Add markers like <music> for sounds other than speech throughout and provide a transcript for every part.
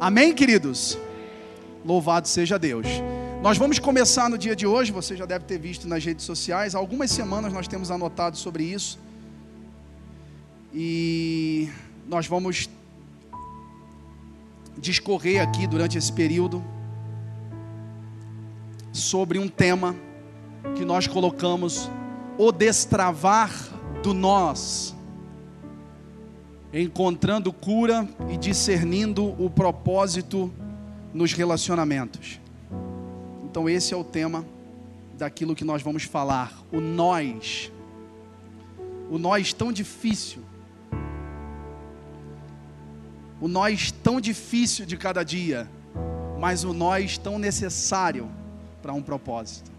Amém, queridos? Louvado seja Deus. Nós vamos começar no dia de hoje, você já deve ter visto nas redes sociais, algumas semanas nós temos anotado sobre isso. E nós vamos discorrer aqui durante esse período sobre um tema que nós colocamos o destravar do nós, encontrando cura e discernindo o propósito nos relacionamentos. Então, esse é o tema daquilo que nós vamos falar, o nós. O nós tão difícil. O nós tão difícil de cada dia, mas o nós tão necessário para um propósito.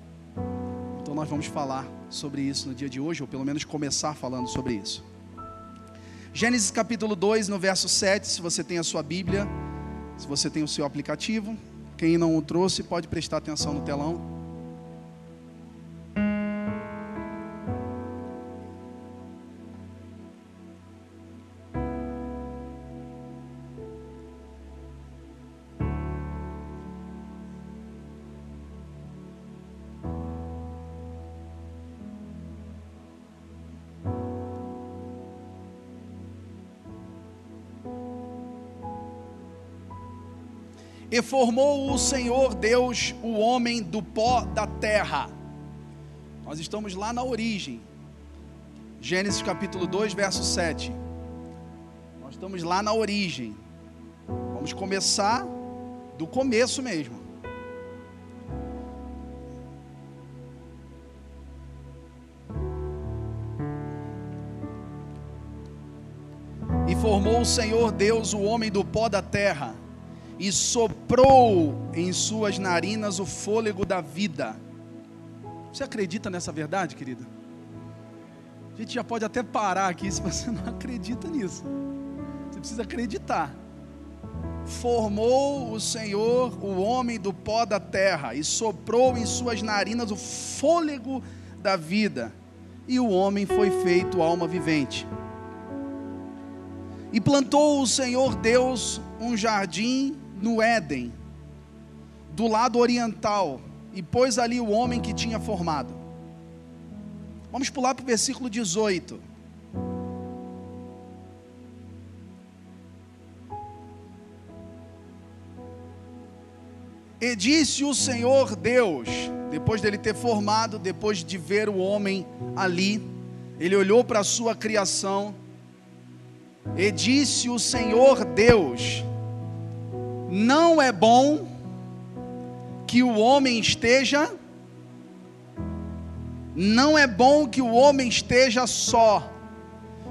Então, nós vamos falar sobre isso no dia de hoje, ou pelo menos começar falando sobre isso. Gênesis capítulo 2, no verso 7, se você tem a sua Bíblia, se você tem o seu aplicativo, quem não o trouxe pode prestar atenção no telão. E formou o Senhor Deus o homem do pó da terra. Nós estamos lá na origem. Gênesis capítulo 2, verso 7. Nós estamos lá na origem. Vamos começar do começo mesmo. E formou o Senhor Deus o homem do pó da terra e soprou em suas narinas o fôlego da vida. Você acredita nessa verdade, querida? A gente já pode até parar aqui se você não acredita nisso. Você precisa acreditar. Formou o Senhor o homem do pó da terra e soprou em suas narinas o fôlego da vida, e o homem foi feito alma vivente. E plantou o Senhor Deus um jardim no Éden, do lado oriental, e pôs ali o homem que tinha formado. Vamos pular para o versículo 18. E disse o Senhor Deus, depois dele ter formado, depois de ver o homem ali, ele olhou para a sua criação, e disse o Senhor Deus: não é bom que o homem esteja não é bom que o homem esteja só.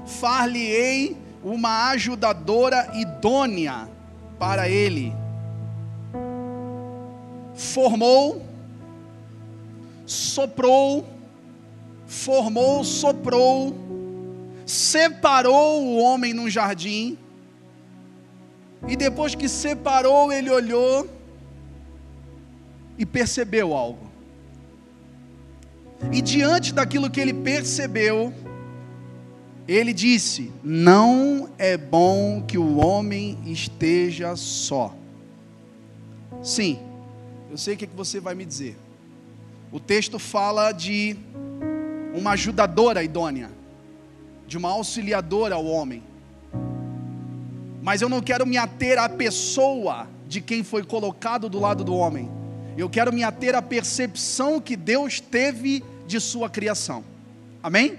Far-lhe-ei uma ajudadora idônea para ele. Formou, soprou, formou, soprou, separou o homem num jardim e depois que separou, ele olhou e percebeu algo. E diante daquilo que ele percebeu, ele disse: Não é bom que o homem esteja só. Sim, eu sei o que, é que você vai me dizer. O texto fala de uma ajudadora idônea, de uma auxiliadora ao homem mas eu não quero me ater à pessoa de quem foi colocado do lado do homem. Eu quero me ater à percepção que Deus teve de sua criação. Amém?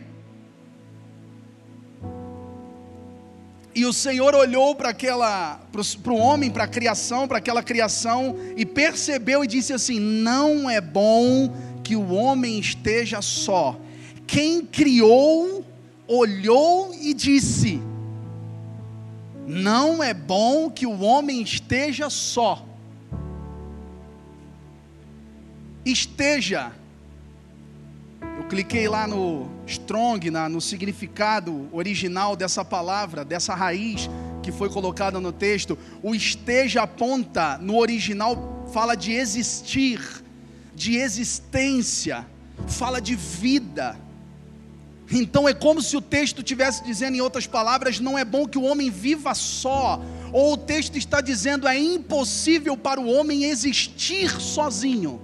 E o Senhor olhou para aquela, para o homem, para a criação, para aquela criação e percebeu e disse assim: Não é bom que o homem esteja só. Quem criou olhou e disse: não é bom que o homem esteja só. Esteja. Eu cliquei lá no strong, na, no significado original dessa palavra, dessa raiz que foi colocada no texto. O esteja aponta, no original, fala de existir, de existência, fala de vida então é como se o texto estivesse dizendo, em outras palavras, não é bom que o homem viva só. Ou o texto está dizendo é impossível para o homem existir sozinho?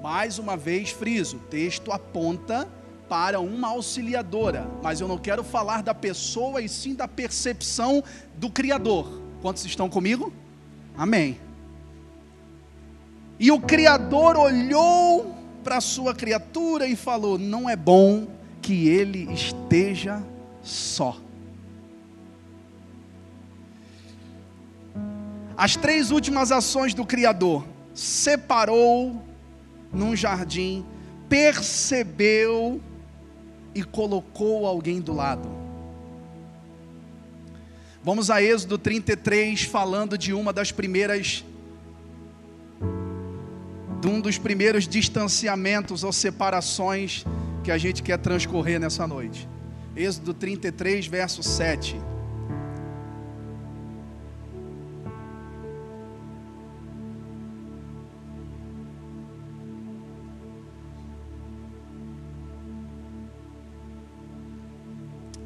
Mais uma vez, friso, o texto aponta para uma auxiliadora, mas eu não quero falar da pessoa e sim da percepção do Criador. Quantos estão comigo? Amém. E o Criador olhou para a sua criatura e falou: Não é bom que ele esteja só. As três últimas ações do Criador: separou num jardim, percebeu e colocou alguém do lado. Vamos a Êxodo 33, falando de uma das primeiras, de um dos primeiros distanciamentos ou separações que a gente quer transcorrer nessa noite. Êxodo 33, verso 7.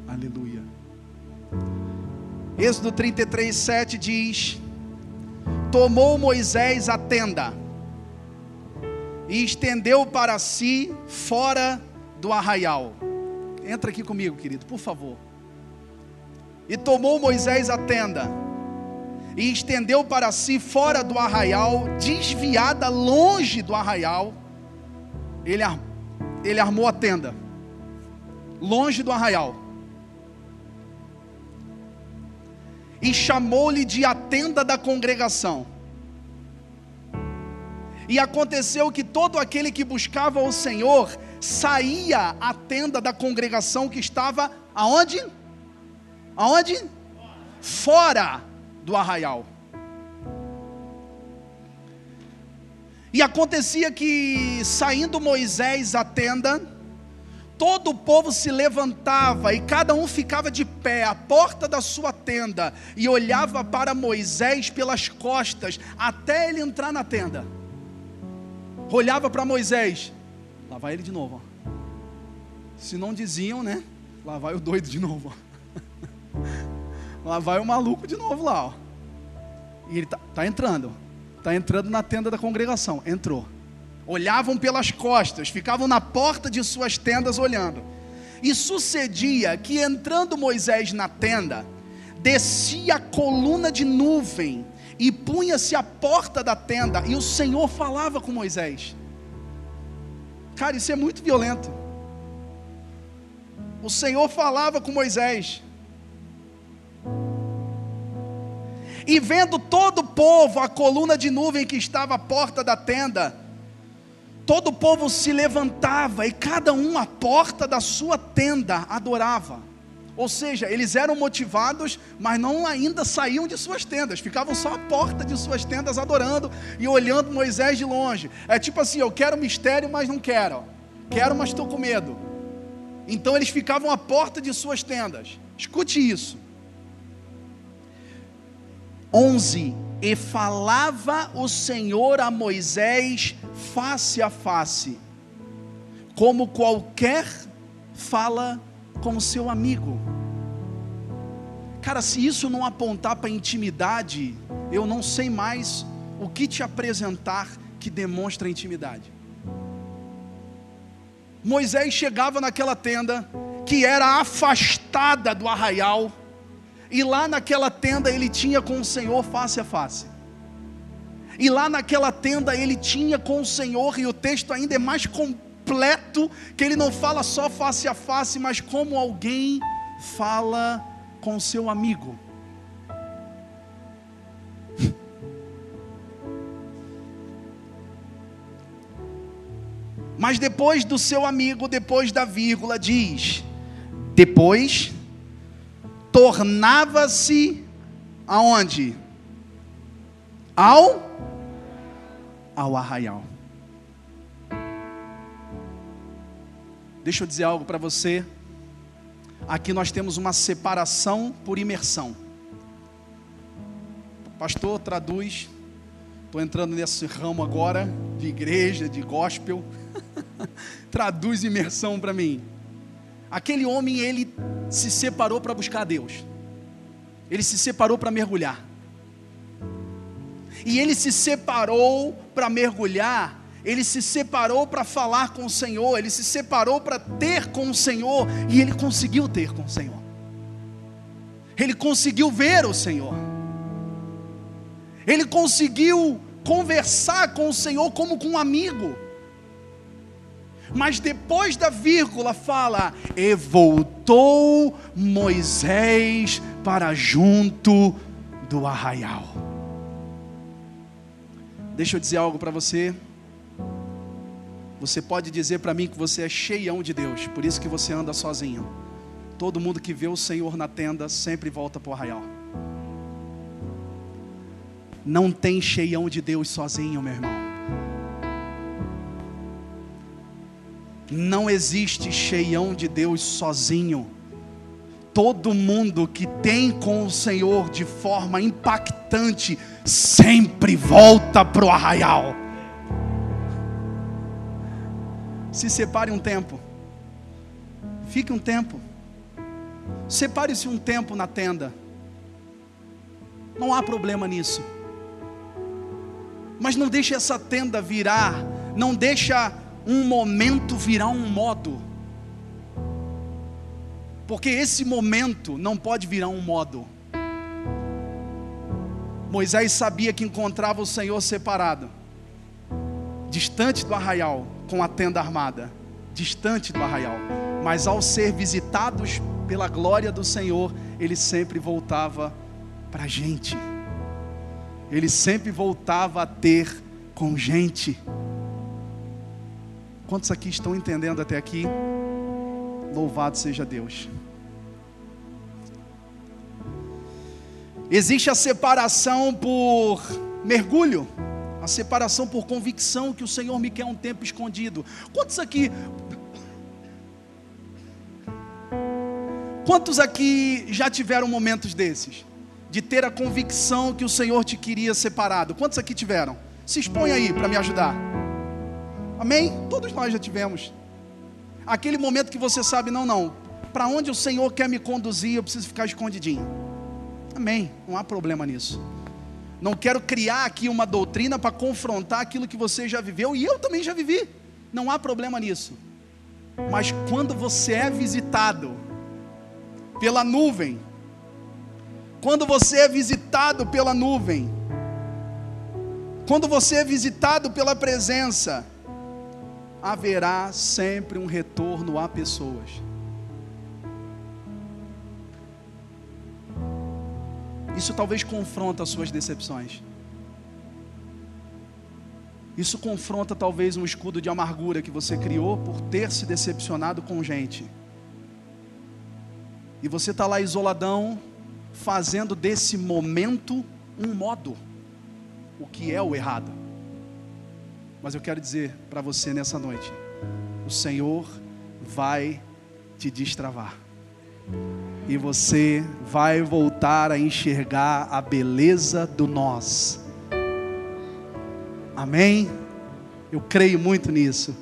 Aleluia. Êxodo 33, 7 diz: Tomou Moisés a tenda e estendeu para si fora do arraial. Entra aqui comigo, querido, por favor. E tomou Moisés a tenda e estendeu para si fora do arraial, desviada longe do arraial. Ele, ele armou a tenda, longe do arraial. e chamou-lhe de a tenda da congregação. E aconteceu que todo aquele que buscava o Senhor saía à tenda da congregação que estava aonde? Aonde? Fora do arraial. E acontecia que saindo Moisés à tenda, todo o povo se levantava e cada um ficava de pé à porta da sua tenda e olhava para Moisés pelas costas até ele entrar na tenda. Olhava para Moisés, lá vai ele de novo. Se não diziam, né? Lá vai o doido de novo. <laughs> Lá vai o maluco de novo lá. Ó. E ele está tá entrando, está entrando na tenda da congregação. Entrou olhavam pelas costas, ficavam na porta de suas tendas olhando. E sucedia que entrando Moisés na tenda, descia a coluna de nuvem e punha-se à porta da tenda, e o Senhor falava com Moisés. Cara, isso é muito violento. O Senhor falava com Moisés. E vendo todo o povo, a coluna de nuvem que estava à porta da tenda, todo o povo se levantava e cada um à porta da sua tenda adorava. Ou seja, eles eram motivados, mas não ainda saíam de suas tendas, ficavam só à porta de suas tendas adorando e olhando Moisés de longe. É tipo assim: eu quero mistério, mas não quero. Quero, mas estou com medo. Então eles ficavam à porta de suas tendas. Escute isso. 11 e falava o Senhor a Moisés face a face, como qualquer fala com seu amigo. Cara, se isso não apontar para intimidade, eu não sei mais o que te apresentar que demonstra intimidade. Moisés chegava naquela tenda que era afastada do arraial e lá naquela tenda ele tinha com o Senhor face a face. E lá naquela tenda ele tinha com o Senhor, e o texto ainda é mais completo, que ele não fala só face a face, mas como alguém fala com seu amigo. <laughs> Mas depois do seu amigo, depois da vírgula, diz: depois tornava-se aonde? Ao ao arraial. Deixa eu dizer algo para você. Aqui nós temos uma separação por imersão. Pastor, traduz. Estou entrando nesse ramo agora de igreja, de gospel. <laughs> traduz imersão para mim. Aquele homem, ele se separou para buscar Deus. Ele se separou para mergulhar. E ele se separou para mergulhar, ele se separou para falar com o Senhor, ele se separou para ter com o Senhor, e ele conseguiu ter com o Senhor. Ele conseguiu ver o Senhor. Ele conseguiu conversar com o Senhor como com um amigo. Mas depois da vírgula fala: E voltou Moisés para junto do arraial. Deixa eu dizer algo para você. Você pode dizer para mim que você é cheião de Deus, por isso que você anda sozinho. Todo mundo que vê o Senhor na tenda sempre volta para o arraial. Não tem cheião de Deus sozinho, meu irmão. Não existe cheião de Deus sozinho. Todo mundo que tem com o Senhor de forma impactante sempre volta para o arraial. Se separe um tempo. Fique um tempo. Separe-se um tempo na tenda. Não há problema nisso. Mas não deixe essa tenda virar, não deixa um momento virar um modo. Porque esse momento não pode virar um modo. Moisés sabia que encontrava o Senhor separado, distante do arraial, com a tenda armada, distante do arraial. Mas ao ser visitados pela glória do Senhor, ele sempre voltava para a gente ele sempre voltava a ter com gente. Quantos aqui estão entendendo até aqui? Louvado seja Deus. Existe a separação por mergulho, a separação por convicção que o Senhor me quer um tempo escondido. Quantos aqui Quantos aqui já tiveram momentos desses? de ter a convicção que o Senhor te queria separado. Quantos aqui tiveram? Se expõe aí para me ajudar. Amém? Todos nós já tivemos. Aquele momento que você sabe, não, não. Para onde o Senhor quer me conduzir, eu preciso ficar escondidinho. Amém. Não há problema nisso. Não quero criar aqui uma doutrina para confrontar aquilo que você já viveu e eu também já vivi. Não há problema nisso. Mas quando você é visitado pela nuvem, quando você é visitado pela nuvem, quando você é visitado pela presença, haverá sempre um retorno a pessoas. Isso talvez confronta as suas decepções. Isso confronta talvez um escudo de amargura que você criou por ter se decepcionado com gente. E você está lá isoladão, fazendo desse momento um modo, o que é o errado. Mas eu quero dizer para você nessa noite: o Senhor vai te destravar, e você vai voltar a enxergar a beleza do nós. Amém? Eu creio muito nisso.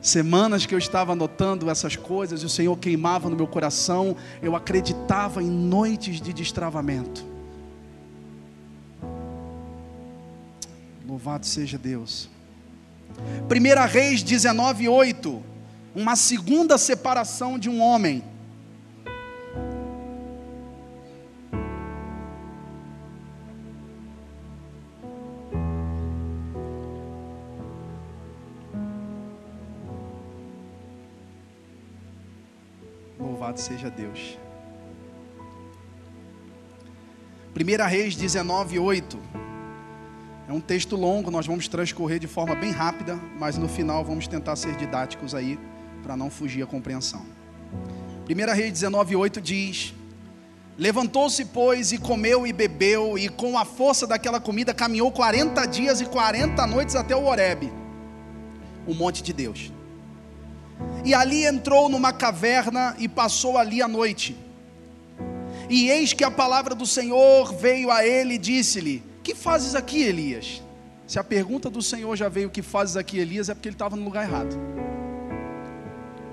Semanas que eu estava anotando essas coisas o Senhor queimava no meu coração, eu acreditava em noites de destravamento. Louvado seja Deus. 1 Reis 19, 8. Uma segunda separação de um homem. Louvado seja Deus. 1 Reis 19, 8. É um texto longo, nós vamos transcorrer de forma bem rápida, mas no final vamos tentar ser didáticos aí, para não fugir a compreensão. 1 Reis 19, 8 diz: Levantou-se, pois, e comeu e bebeu, e com a força daquela comida caminhou 40 dias e 40 noites até o Horebe, o monte de Deus. E ali entrou numa caverna e passou ali a noite. E eis que a palavra do Senhor veio a ele e disse-lhe: Que fazes aqui, Elias? Se a pergunta do Senhor já veio: Que fazes aqui, Elias? É porque ele estava no lugar errado.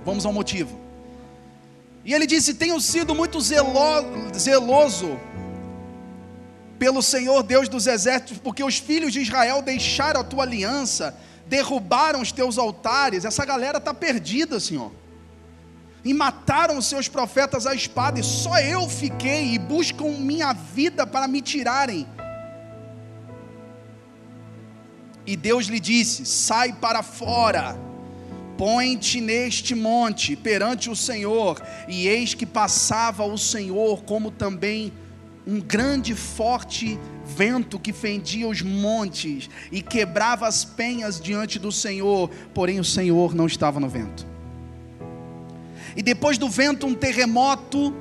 Vamos ao motivo. E ele disse: Tenho sido muito zelo, zeloso pelo Senhor Deus dos exércitos, porque os filhos de Israel deixaram a tua aliança, derrubaram os teus altares. Essa galera está perdida, Senhor. E mataram os seus profetas à espada, e só eu fiquei, e buscam minha vida para me tirarem. E Deus lhe disse: Sai para fora, põe-te neste monte perante o Senhor. E eis que passava o Senhor, como também um grande forte vento que fendia os montes e quebrava as penhas diante do Senhor, porém o Senhor não estava no vento. E depois do vento, um terremoto,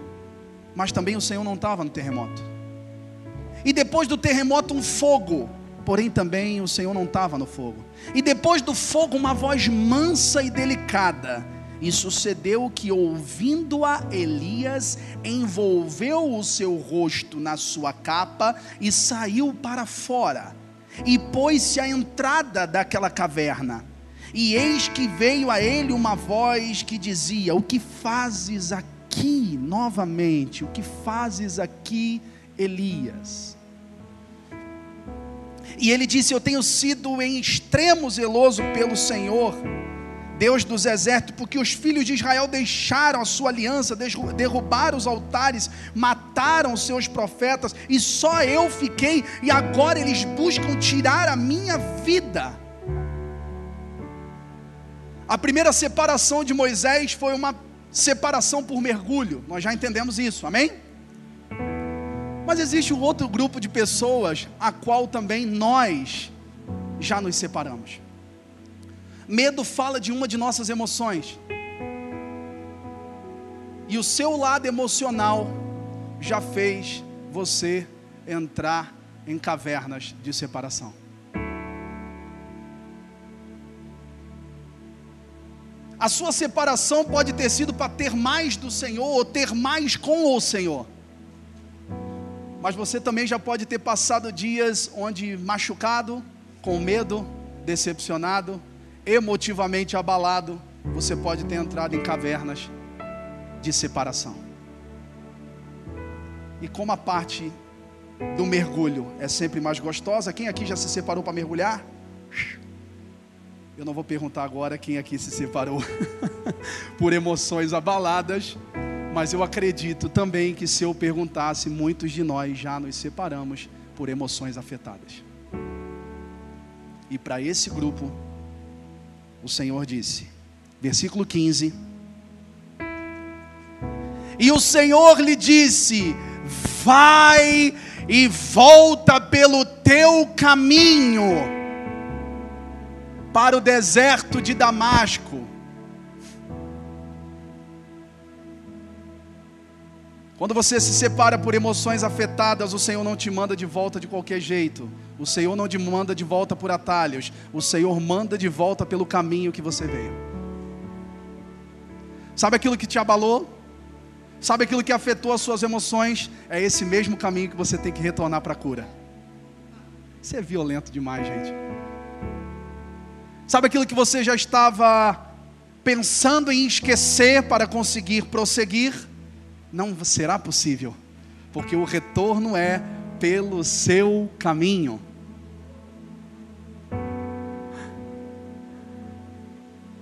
mas também o Senhor não estava no terremoto. E depois do terremoto, um fogo, porém também o Senhor não estava no fogo. E depois do fogo, uma voz mansa e delicada e sucedeu que, ouvindo-a, Elias envolveu o seu rosto na sua capa e saiu para fora, e pôs-se à entrada daquela caverna. E eis que veio a ele uma voz que dizia: O que fazes aqui novamente? O que fazes aqui, Elias? E ele disse: Eu tenho sido em extremo zeloso pelo Senhor Deus dos exércitos, porque os filhos de Israel deixaram a sua aliança, derrubaram os altares, mataram os seus profetas, e só eu fiquei, e agora eles buscam tirar a minha vida. A primeira separação de Moisés foi uma separação por mergulho, nós já entendemos isso, amém? Mas existe um outro grupo de pessoas a qual também nós já nos separamos. Medo fala de uma de nossas emoções. E o seu lado emocional já fez você entrar em cavernas de separação. A sua separação pode ter sido para ter mais do Senhor ou ter mais com o Senhor. Mas você também já pode ter passado dias onde machucado, com medo, decepcionado, emotivamente abalado, você pode ter entrado em cavernas de separação. E como a parte do mergulho é sempre mais gostosa, quem aqui já se separou para mergulhar? Eu não vou perguntar agora quem aqui se separou <laughs> por emoções abaladas, mas eu acredito também que se eu perguntasse, muitos de nós já nos separamos por emoções afetadas. E para esse grupo, o Senhor disse, versículo 15: E o Senhor lhe disse: Vai e volta pelo teu caminho para o deserto de Damasco. Quando você se separa por emoções afetadas, o Senhor não te manda de volta de qualquer jeito. O Senhor não te manda de volta por atalhos. O Senhor manda de volta pelo caminho que você veio. Sabe aquilo que te abalou? Sabe aquilo que afetou as suas emoções? É esse mesmo caminho que você tem que retornar para a cura. Isso é violento demais, gente. Sabe aquilo que você já estava pensando em esquecer para conseguir prosseguir? Não será possível, porque o retorno é pelo seu caminho.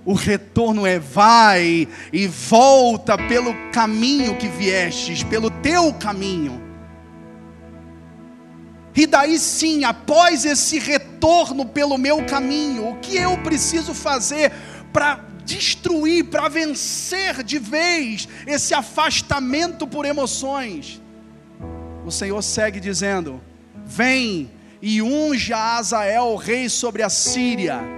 O retorno é vai e volta pelo caminho que viestes, pelo teu caminho. E daí sim, após esse retorno pelo meu caminho, o que eu preciso fazer para destruir, para vencer de vez esse afastamento por emoções? O Senhor segue dizendo: Vem e unge a Azael, rei sobre a Síria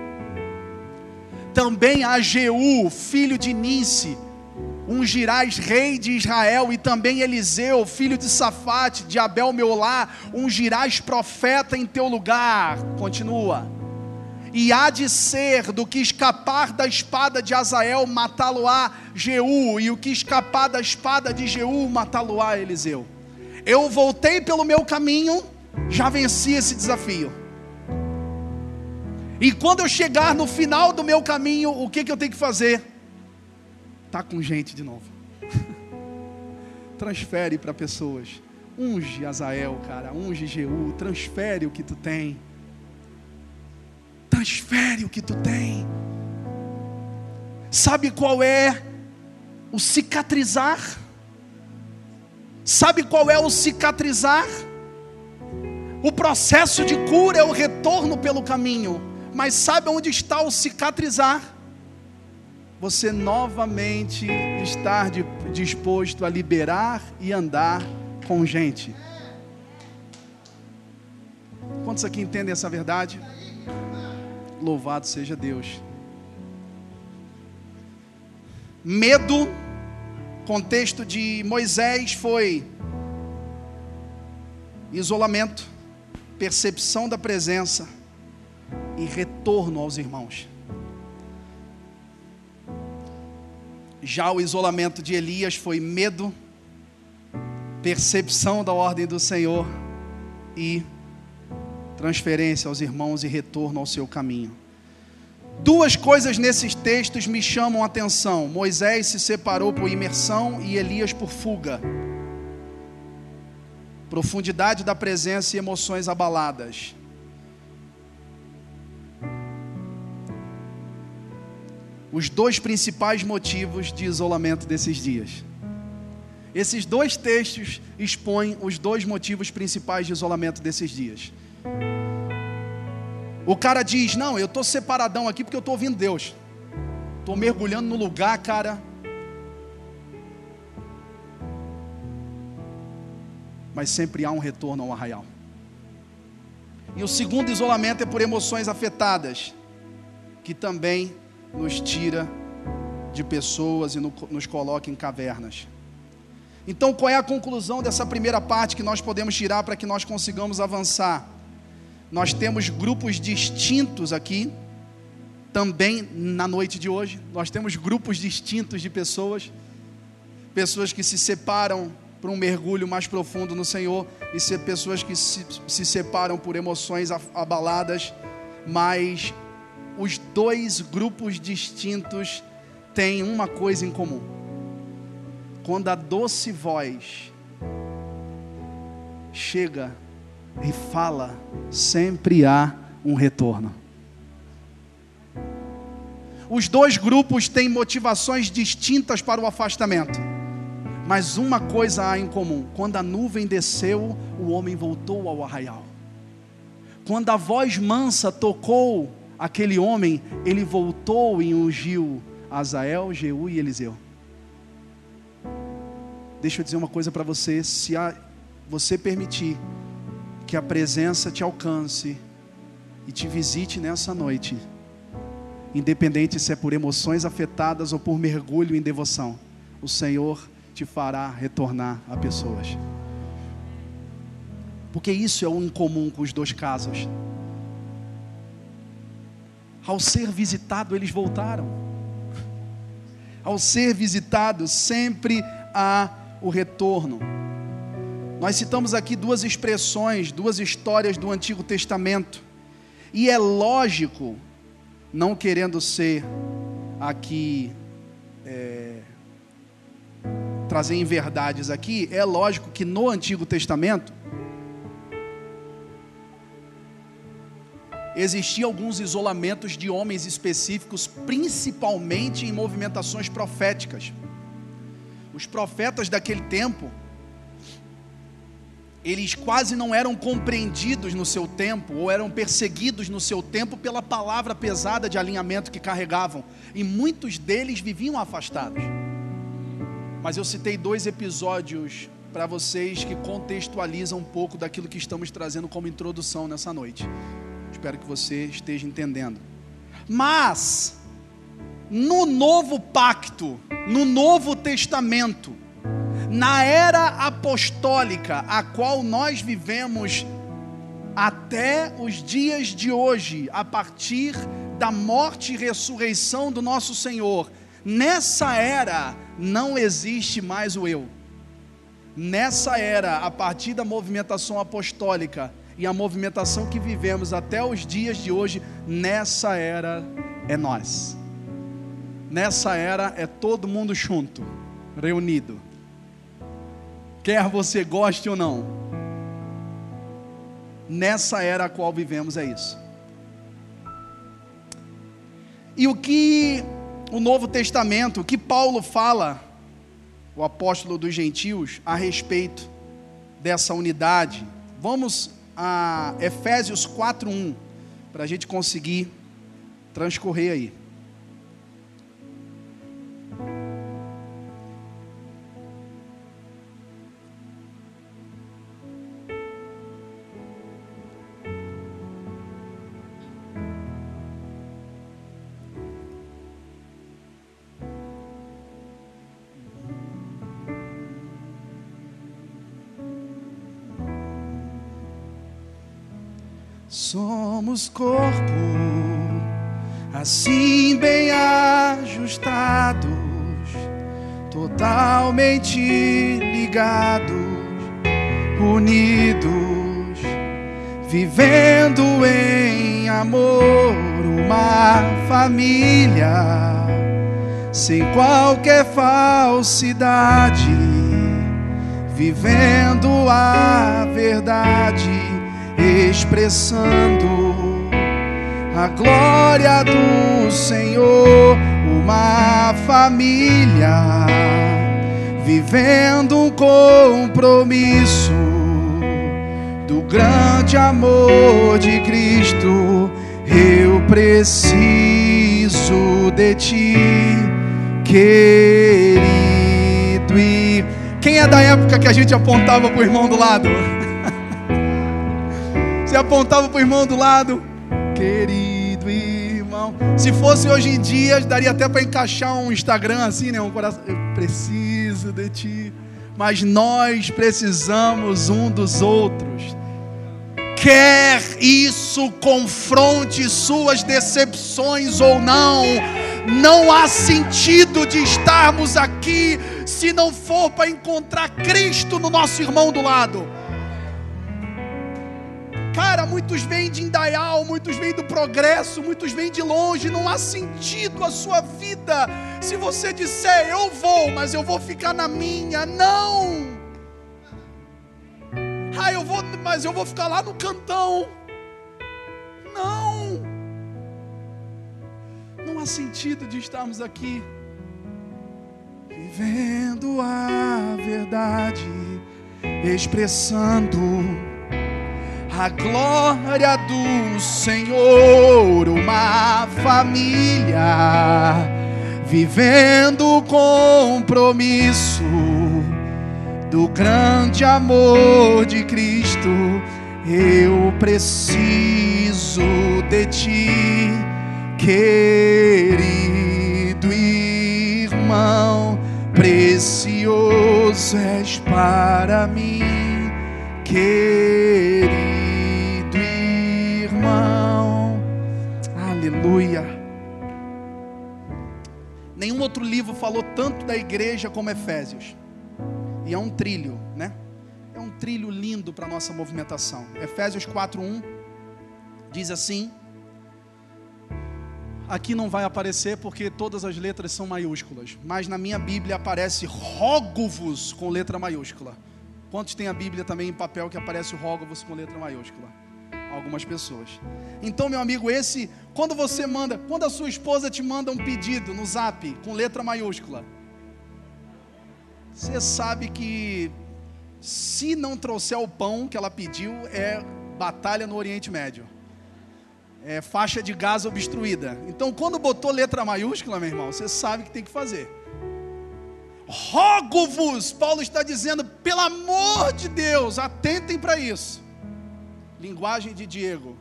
também a Jeú, filho de Nice, ungirás rei de Israel, e também Eliseu, filho de Safate, de Abel Meolá, ungirás profeta em teu lugar. Continua. E há de ser do que escapar da espada de Azael, matá-lo-á Jeú, e o que escapar da espada de Jeú, matá-lo-á Eliseu. Eu voltei pelo meu caminho, já venci esse desafio. E quando eu chegar no final do meu caminho, o que, que eu tenho que fazer? Tá com gente de novo. <laughs> Transfere para pessoas. Unge Azael, cara, unge Jeú, transfere o que tu tem. Transfere o que tu tem. Sabe qual é o cicatrizar? Sabe qual é o cicatrizar? O processo de cura é o retorno pelo caminho. Mas sabe onde está o cicatrizar? Você novamente estar disposto a liberar e andar com gente. Quantos aqui entendem essa verdade? Louvado seja Deus. Medo, contexto de Moisés foi isolamento, percepção da presença e retorno aos irmãos. Já o isolamento de Elias foi medo, percepção da ordem do Senhor e transferência aos irmãos e retorno ao seu caminho. Duas coisas nesses textos me chamam a atenção: Moisés se separou por imersão e Elias por fuga. Profundidade da presença e emoções abaladas. Os dois principais motivos de isolamento desses dias. Esses dois textos expõem os dois motivos principais de isolamento desses dias. O cara diz: Não, eu estou separadão aqui porque eu estou ouvindo Deus. Estou mergulhando no lugar, cara. Mas sempre há um retorno ao arraial. E o segundo isolamento é por emoções afetadas, que também nos tira de pessoas e nos coloca em cavernas. Então, qual é a conclusão dessa primeira parte que nós podemos tirar para que nós consigamos avançar? Nós temos grupos distintos aqui, também na noite de hoje. Nós temos grupos distintos de pessoas, pessoas que se separam para um mergulho mais profundo no Senhor, e pessoas que se, se separam por emoções abaladas, mas os dois grupos distintos têm uma coisa em comum. Quando a doce voz chega e fala, sempre há um retorno. Os dois grupos têm motivações distintas para o afastamento, mas uma coisa há em comum: quando a nuvem desceu, o homem voltou ao arraial. Quando a voz mansa tocou aquele homem, ele voltou e ungiu Azael, Jeú e Eliseu. Deixa eu dizer uma coisa para você: se a, você permitir que a presença te alcance e te visite nessa noite, independente se é por emoções afetadas ou por mergulho em devoção, o Senhor te fará retornar a pessoas. Porque isso é o um incomum com os dois casos. Ao ser visitado, eles voltaram. Ao ser visitado, sempre há o retorno. Nós citamos aqui duas expressões, duas histórias do Antigo Testamento. E é lógico, não querendo ser aqui, é, trazer em verdades aqui, é lógico que no Antigo Testamento existiam alguns isolamentos de homens específicos, principalmente em movimentações proféticas. Os profetas daquele tempo, eles quase não eram compreendidos no seu tempo, ou eram perseguidos no seu tempo pela palavra pesada de alinhamento que carregavam, e muitos deles viviam afastados. Mas eu citei dois episódios para vocês que contextualizam um pouco daquilo que estamos trazendo como introdução nessa noite. Espero que você esteja entendendo. Mas, no novo pacto, no Novo Testamento, na era apostólica, a qual nós vivemos até os dias de hoje, a partir da morte e ressurreição do nosso Senhor, nessa era não existe mais o eu. Nessa era, a partir da movimentação apostólica e a movimentação que vivemos até os dias de hoje, nessa era é nós. Nessa era é todo mundo junto, reunido. Quer você goste ou não. Nessa era a qual vivemos é isso. E o que o Novo Testamento, o que Paulo fala, o apóstolo dos gentios, a respeito dessa unidade. Vamos a Efésios 4:1 para a gente conseguir transcorrer aí. Somos corpo, assim bem ajustados, totalmente ligados, unidos, vivendo em amor, uma família, sem qualquer falsidade, vivendo a verdade expressando a glória do Senhor, uma família vivendo um compromisso do grande amor de Cristo. Eu preciso de ti, querido. E quem é da época que a gente apontava para o irmão do lado? Apontava para o irmão do lado, querido irmão. Se fosse hoje em dia, daria até para encaixar um Instagram assim, né? Um coração. Eu preciso de ti. Mas nós precisamos um dos outros. Quer isso confronte suas decepções ou não, não há sentido de estarmos aqui se não for para encontrar Cristo no nosso irmão do lado. Cara, muitos vêm de Indaial, muitos vêm do progresso, muitos vêm de longe. Não há sentido a sua vida se você disser eu vou, mas eu vou ficar na minha. Não! Ah, eu vou, mas eu vou ficar lá no cantão. Não! Não há sentido de estarmos aqui vivendo a verdade, expressando a glória do Senhor, uma família vivendo o compromisso do grande amor de Cristo. Eu preciso de ti, querido irmão, precioso és para mim, querido Aleluia. Nenhum outro livro falou tanto da igreja como Efésios. E é um trilho, né? É um trilho lindo para a nossa movimentação. Efésios 4:1 diz assim: Aqui não vai aparecer porque todas as letras são maiúsculas, mas na minha Bíblia aparece rogo-vos com letra maiúscula. Quantos tem a Bíblia também em papel que aparece o rogo-vos com letra maiúscula? Algumas pessoas. Então, meu amigo, esse, quando você manda, quando a sua esposa te manda um pedido no zap com letra maiúscula, você sabe que se não trouxer o pão que ela pediu, é batalha no Oriente Médio. É faixa de gás obstruída. Então, quando botou letra maiúscula, meu irmão, você sabe que tem que fazer. Rogo-vos, Paulo está dizendo, pelo amor de Deus, atentem para isso. Linguagem de Diego.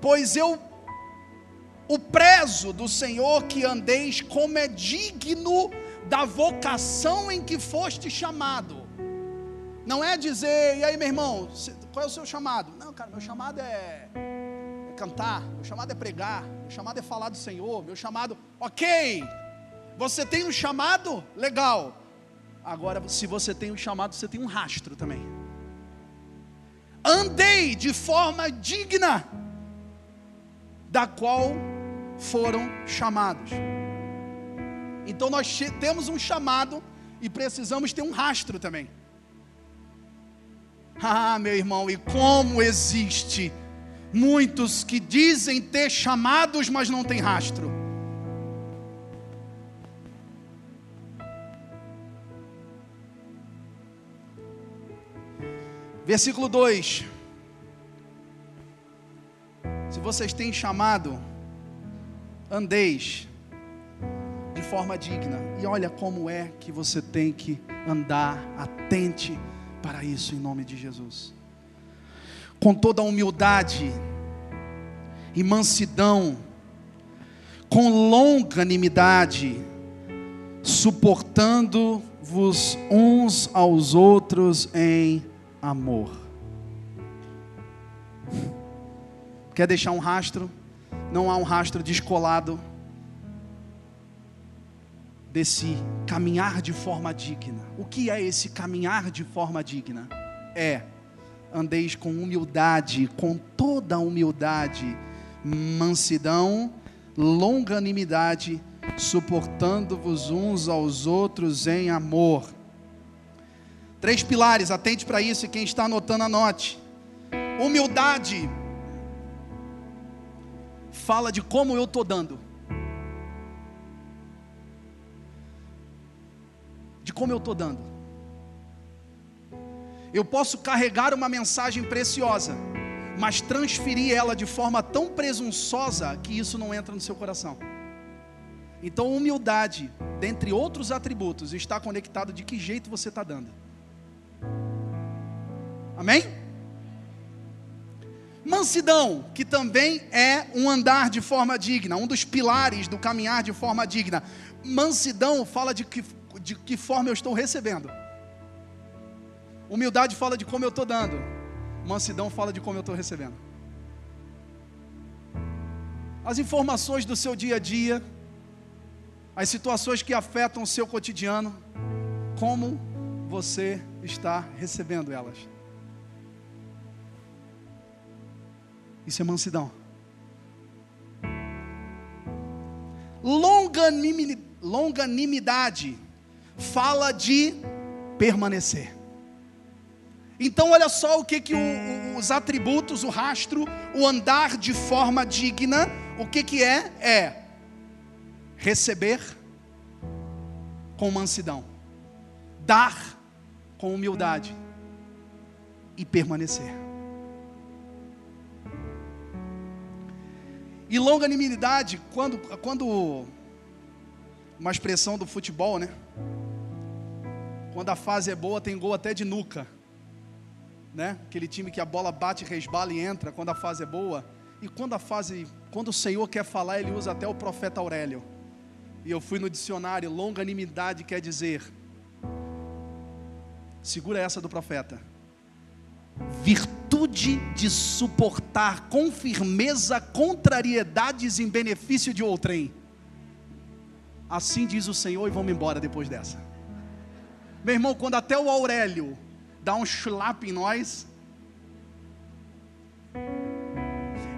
Pois eu o prezo do Senhor que andeis como é digno da vocação em que foste chamado. Não é dizer, e aí meu irmão, qual é o seu chamado? Não, cara, meu chamado é, é cantar, meu chamado é pregar, meu chamado é falar do Senhor, meu chamado, ok, você tem um chamado? Legal. Agora, se você tem um chamado, você tem um rastro também andei de forma digna da qual foram chamados. Então nós temos um chamado e precisamos ter um rastro também. <laughs> Ah, meu irmão, e como existe muitos que dizem ter chamados, mas não têm rastro. Versículo 2. Se vocês têm chamado, andeis de forma digna. E olha como é que você tem que andar, atente para isso em nome de Jesus. Com toda humildade e mansidão, com longanimidade, suportando-vos uns aos outros em amor. Quer deixar um rastro? Não há um rastro descolado desse caminhar de forma digna. O que é esse caminhar de forma digna? É andeis com humildade, com toda humildade, mansidão, longanimidade, suportando-vos uns aos outros em amor. Três pilares, atente para isso e quem está anotando, anote. Humildade fala de como eu estou dando. De como eu estou dando. Eu posso carregar uma mensagem preciosa, mas transferir ela de forma tão presunçosa que isso não entra no seu coração. Então, humildade, dentre outros atributos, está conectado de que jeito você está dando. Amém? Mansidão, que também é um andar de forma digna, um dos pilares do caminhar de forma digna. Mansidão fala de que, de que forma eu estou recebendo. Humildade fala de como eu estou dando. Mansidão fala de como eu estou recebendo. As informações do seu dia a dia, as situações que afetam o seu cotidiano, como você está recebendo elas. Isso é mansidão. Longanimidade fala de permanecer. Então, olha só o que, que o, os atributos, o rastro, o andar de forma digna, o que, que é? É receber com mansidão, dar com humildade e permanecer. E longanimidade, quando, quando uma expressão do futebol, né? Quando a fase é boa, tem gol até de nuca né? Aquele time que a bola bate, resbala e entra quando a fase é boa. E quando a fase, quando o Senhor quer falar, ele usa até o profeta Aurélio. E eu fui no dicionário, longanimidade quer dizer Segura essa do profeta. Virtude de suportar com firmeza contrariedades em benefício de outrem. Assim diz o Senhor e vamos embora depois dessa. Meu irmão, quando até o Aurélio dá um chlap em nós.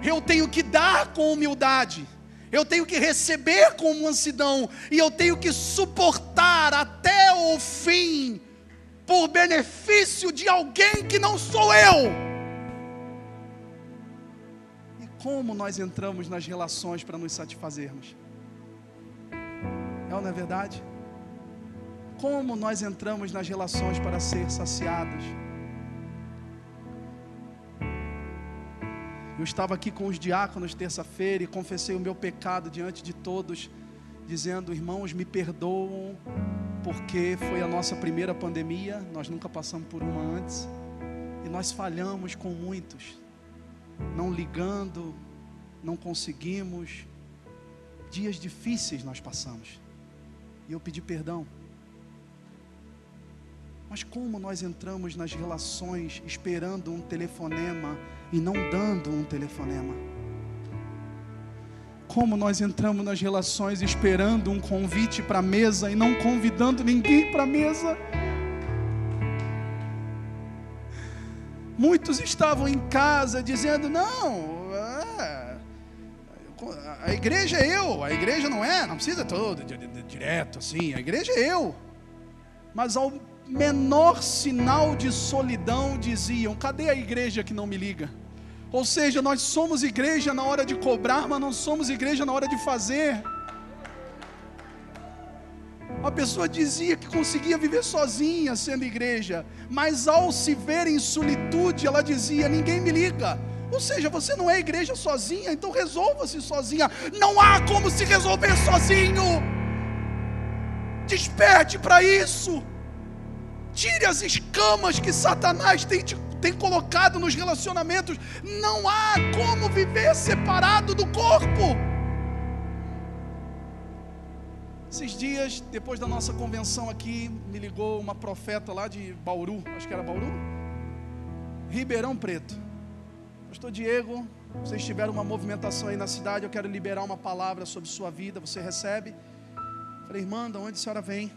Eu tenho que dar com humildade, eu tenho que receber com mansidão, e eu tenho que suportar até o fim, por benefício de alguém que não sou eu. E como nós entramos nas relações para nos satisfazermos? É ou não é verdade? como nós entramos nas relações para ser saciados. Eu estava aqui com os diáconos terça-feira e confessei o meu pecado diante de todos, dizendo: irmãos, me perdoam, porque foi a nossa primeira pandemia, nós nunca passamos por uma antes, e nós falhamos com muitos, não ligando, não conseguimos, dias difíceis nós passamos, e eu pedi perdão. Mas como nós entramos nas relações esperando um telefonema e não dando um telefonema? Como nós entramos nas relações esperando um convite para a mesa e não convidando ninguém para a mesa? Muitos estavam em casa dizendo: não, é, a igreja é eu, a igreja não é, não precisa todo direto assim, a igreja é eu. mas ao menor sinal de solidão diziam: cadê a igreja que não me liga? Ou seja, nós somos igreja na hora de cobrar, mas não somos igreja na hora de fazer. A pessoa dizia que conseguia viver sozinha sendo igreja, mas ao se ver em solitude, ela dizia: ninguém me liga. Ou seja, você não é igreja sozinha, então resolva-se sozinha. Não há como se resolver sozinho. Desperte para isso. Tire as escamas que Satanás tem, te, tem colocado nos relacionamentos. Não há como viver separado do corpo. Esses dias, depois da nossa convenção aqui, me ligou uma profeta lá de Bauru, acho que era Bauru? Ribeirão Preto. Pastor Diego, vocês tiveram uma movimentação aí na cidade, eu quero liberar uma palavra sobre sua vida, você recebe? Falei, irmã, de onde a senhora vem?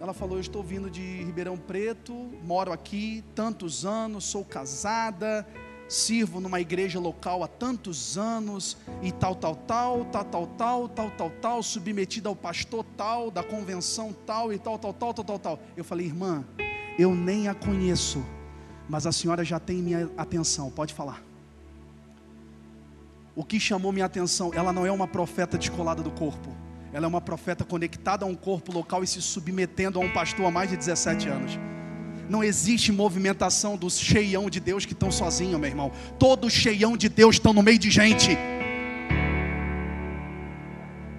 Ela falou: Eu estou vindo de Ribeirão Preto, moro aqui tantos anos, sou casada, sirvo numa igreja local há tantos anos, e tal, tal, tal, tal, tal, tal, tal, tal, tal, submetida ao pastor tal, da convenção tal, e tal, tal, tal, tal, tal, tal. Eu falei: Irmã, eu nem a conheço, mas a senhora já tem minha atenção, pode falar. O que chamou minha atenção, ela não é uma profeta descolada do corpo ela é uma profeta conectada a um corpo local e se submetendo a um pastor há mais de 17 anos. Não existe movimentação dos cheião de Deus que estão sozinhos, meu irmão. Todos cheião de Deus estão no meio de gente.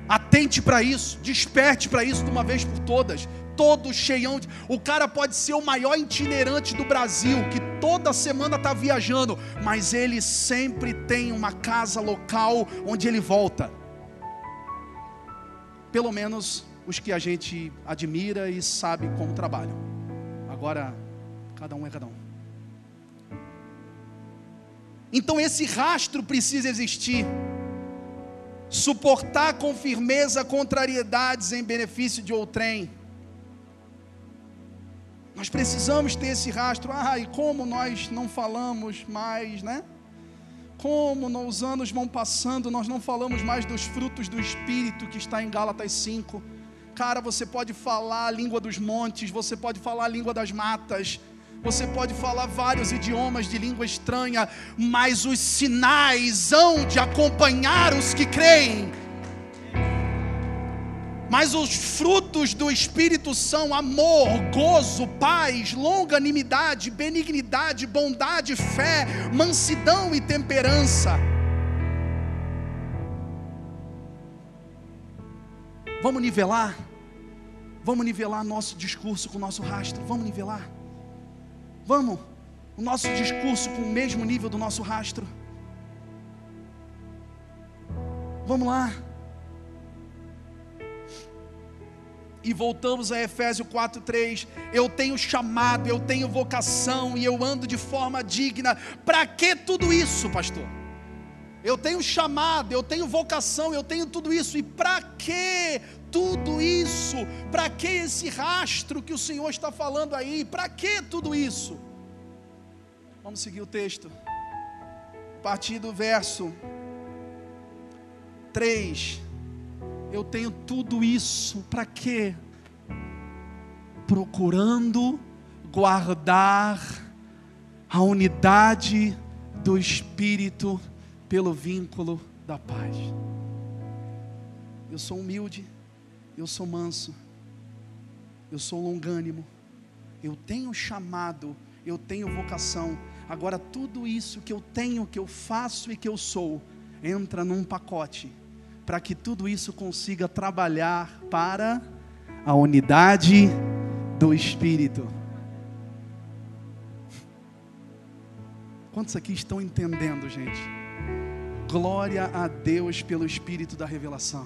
Atente para isso, desperte para isso de uma vez por todas. Todo cheião de... O cara pode ser o maior itinerante do Brasil, que toda semana está viajando, mas ele sempre tem uma casa local onde ele volta pelo menos os que a gente admira e sabe como trabalham. Agora, cada um é cada um. Então esse rastro precisa existir. Suportar com firmeza contrariedades em benefício de outrem. Nós precisamos ter esse rastro. Ah, e como nós não falamos mais, né? Como os anos vão passando, nós não falamos mais dos frutos do Espírito que está em Gálatas 5. Cara, você pode falar a língua dos montes, você pode falar a língua das matas, você pode falar vários idiomas de língua estranha, mas os sinais hão de acompanhar os que creem. Mas os frutos do Espírito são amor, gozo, paz, longanimidade, benignidade, bondade, fé, mansidão e temperança. Vamos nivelar? Vamos nivelar nosso discurso com o nosso rastro? Vamos nivelar? Vamos? O nosso discurso com o mesmo nível do nosso rastro? Vamos lá? E voltamos a Efésios 4:3. Eu tenho chamado, eu tenho vocação e eu ando de forma digna. Para que tudo isso, pastor? Eu tenho chamado, eu tenho vocação, eu tenho tudo isso. E para que tudo isso? Para que esse rastro que o Senhor está falando aí? Para que tudo isso? Vamos seguir o texto. A partir do verso 3 eu tenho tudo isso para quê? Procurando guardar a unidade do Espírito pelo vínculo da paz. Eu sou humilde, eu sou manso, eu sou longânimo, eu tenho chamado, eu tenho vocação. Agora, tudo isso que eu tenho, que eu faço e que eu sou, entra num pacote para que tudo isso consiga trabalhar para a unidade do Espírito. Quantos aqui estão entendendo, gente? Glória a Deus pelo Espírito da revelação.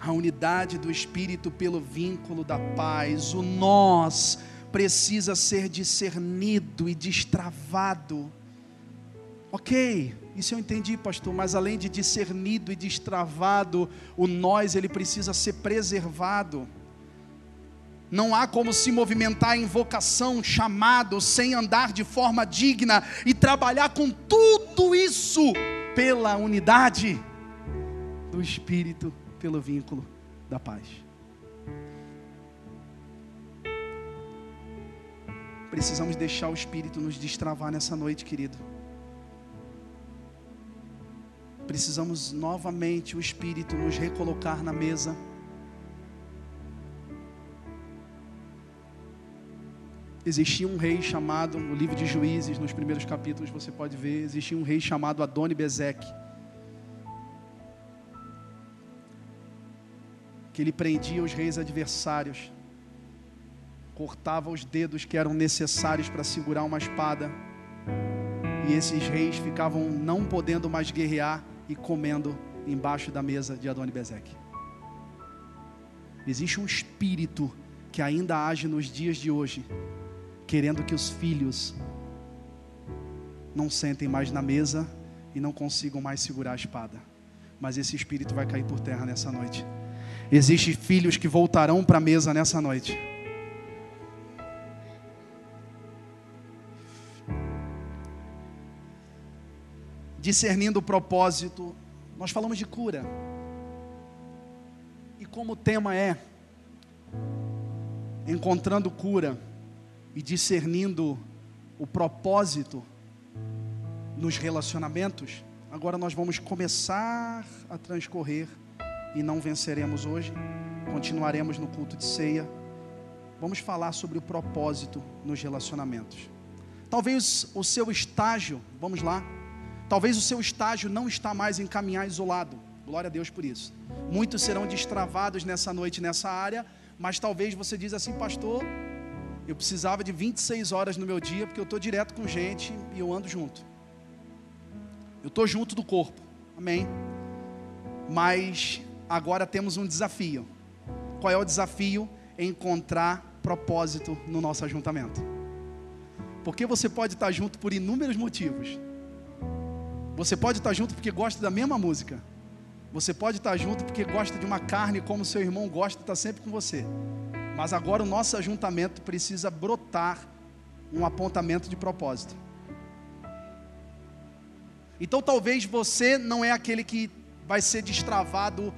A unidade do Espírito pelo vínculo da paz. O nós precisa ser discernido e destravado. Ok, isso eu entendi, pastor, mas além de discernido e destravado, o nós ele precisa ser preservado. Não há como se movimentar em vocação, chamado, sem andar de forma digna e trabalhar com tudo isso pela unidade do Espírito, pelo vínculo da paz. Precisamos deixar o Espírito nos destravar nessa noite, querido. Precisamos novamente o Espírito nos recolocar na mesa. Existia um rei chamado, no livro de Juízes, nos primeiros capítulos você pode ver, existia um rei chamado Adoni Bezeque. Que ele prendia os reis adversários, cortava os dedos que eram necessários para segurar uma espada, e esses reis ficavam não podendo mais guerrear e comendo embaixo da mesa de Adoni Bezeque. Existe um espírito que ainda age nos dias de hoje, querendo que os filhos não sentem mais na mesa e não consigam mais segurar a espada. Mas esse espírito vai cair por terra nessa noite. Existem filhos que voltarão para a mesa nessa noite. Discernindo o propósito, nós falamos de cura. E como o tema é encontrando cura, e discernindo o propósito nos relacionamentos, agora nós vamos começar a transcorrer e não venceremos hoje, continuaremos no culto de ceia. Vamos falar sobre o propósito nos relacionamentos. Talvez o seu estágio, vamos lá, talvez o seu estágio não está mais em caminhar isolado. Glória a Deus por isso. Muitos serão destravados nessa noite nessa área, mas talvez você diz assim, pastor, eu precisava de 26 horas no meu dia, porque eu estou direto com gente e eu ando junto. Eu estou junto do corpo. Amém. Mas agora temos um desafio. Qual é o desafio? Encontrar propósito no nosso ajuntamento. Porque você pode estar junto por inúmeros motivos. Você pode estar junto porque gosta da mesma música. Você pode estar junto porque gosta de uma carne como seu irmão gosta, está sempre com você. Mas agora o nosso ajuntamento precisa brotar um apontamento de propósito. Então talvez você não é aquele que vai ser destravado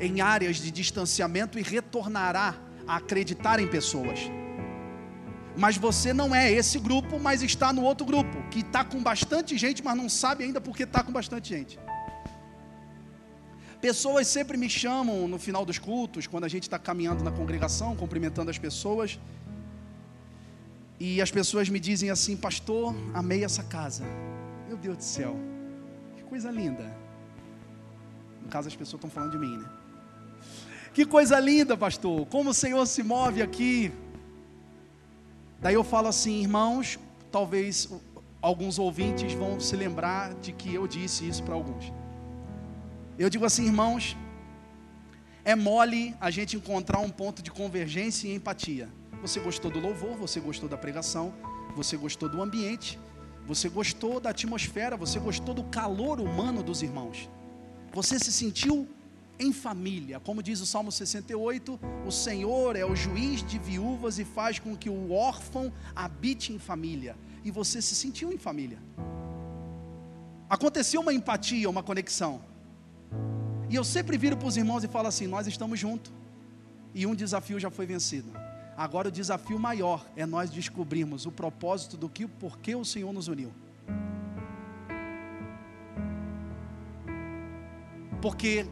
em áreas de distanciamento e retornará a acreditar em pessoas. Mas você não é esse grupo, mas está no outro grupo, que está com bastante gente, mas não sabe ainda porque está com bastante gente. Pessoas sempre me chamam no final dos cultos, quando a gente está caminhando na congregação, cumprimentando as pessoas. E as pessoas me dizem assim, pastor, amei essa casa. Meu Deus do céu, que coisa linda. No caso, as pessoas estão falando de mim, né? Que coisa linda, pastor. Como o Senhor se move aqui. Daí eu falo assim, irmãos, talvez alguns ouvintes vão se lembrar de que eu disse isso para alguns. Eu digo assim, irmãos, é mole a gente encontrar um ponto de convergência e empatia. Você gostou do louvor, você gostou da pregação, você gostou do ambiente, você gostou da atmosfera, você gostou do calor humano dos irmãos. Você se sentiu em família. Como diz o Salmo 68, o Senhor é o juiz de viúvas e faz com que o órfão habite em família. E você se sentiu em família. Aconteceu uma empatia, uma conexão. E eu sempre viro para os irmãos e falo assim: nós estamos juntos. E um desafio já foi vencido. Agora o desafio maior é nós descobrirmos o propósito do que, por que o Senhor nos uniu. Porque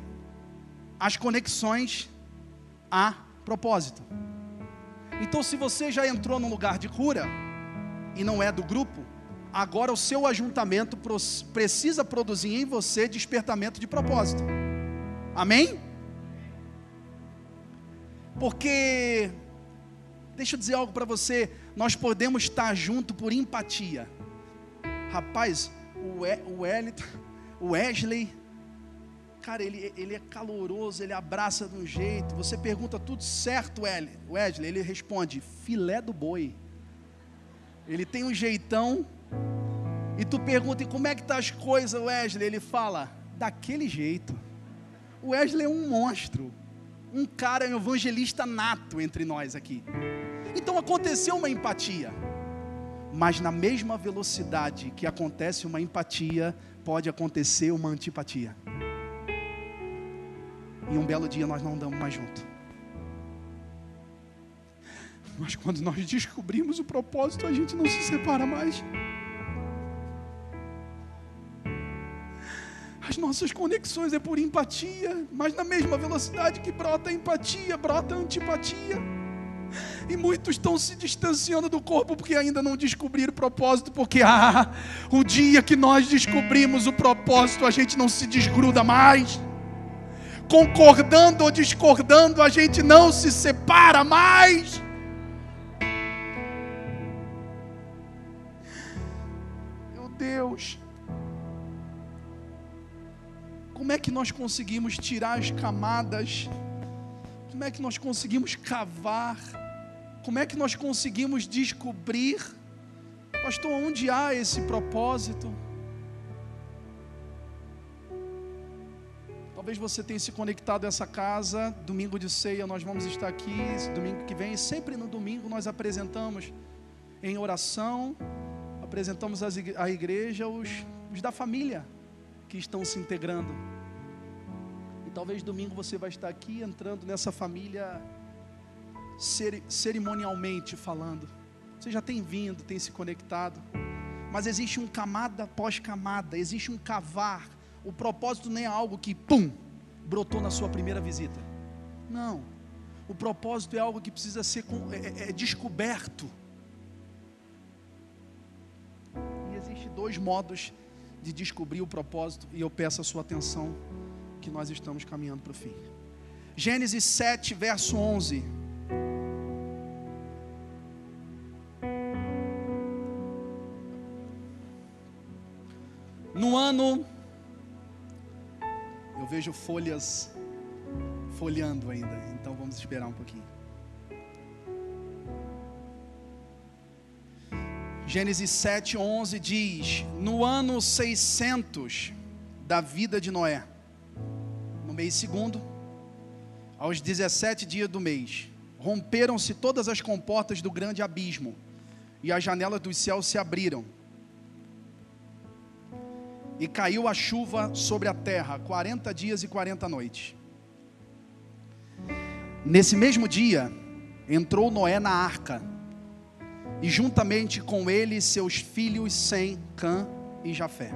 as conexões há propósito. Então, se você já entrou num lugar de cura e não é do grupo, agora o seu ajuntamento precisa produzir em você despertamento de propósito. Amém? Porque, deixa eu dizer algo para você, nós podemos estar junto por empatia. Rapaz, o, e, o, o Wesley, cara, ele, ele é caloroso, ele abraça de um jeito. Você pergunta tudo certo, Wesley, ele responde: filé do boi. Ele tem um jeitão. E tu pergunta: e como é que tá as coisas, Wesley? Ele fala: daquele jeito. O Wesley é um monstro, um cara, um evangelista nato entre nós aqui. Então aconteceu uma empatia, mas na mesma velocidade que acontece uma empatia, pode acontecer uma antipatia. E um belo dia nós não andamos mais juntos. Mas quando nós descobrimos o propósito, a gente não se separa mais. As nossas conexões é por empatia, mas na mesma velocidade que brota empatia, brota antipatia. E muitos estão se distanciando do corpo porque ainda não descobriram o propósito, porque ah, o dia que nós descobrimos o propósito, a gente não se desgruda mais. Concordando ou discordando, a gente não se separa mais. Meu Deus. Como é que nós conseguimos tirar as camadas? Como é que nós conseguimos cavar? Como é que nós conseguimos descobrir, pastor, onde há esse propósito? Talvez você tenha se conectado a essa casa, domingo de ceia, nós vamos estar aqui, domingo que vem, sempre no domingo nós apresentamos em oração, apresentamos a igreja os, os da família, que estão se integrando. E talvez domingo você vai estar aqui entrando nessa família cerimonialmente falando. Você já tem vindo, tem se conectado. Mas existe um camada após camada, existe um cavar. O propósito nem é algo que, pum, brotou na sua primeira visita. Não. O propósito é algo que precisa ser é, é, é descoberto. E existe dois modos de descobrir o propósito, e eu peço a sua atenção, que nós estamos caminhando para o fim. Gênesis 7, verso 11. No ano, vejo folhas folheando ainda, então vamos esperar um pouquinho. Gênesis 7:11 diz: No ano 600 da vida de Noé, no mês segundo, aos 17 dias do mês, romperam-se todas as comportas do grande abismo, e as janelas dos céus se abriram. E caiu a chuva sobre a terra, 40 dias e 40 noites. Nesse mesmo dia, entrou Noé na arca, e juntamente com ele seus filhos Sem, Cã e Jafé,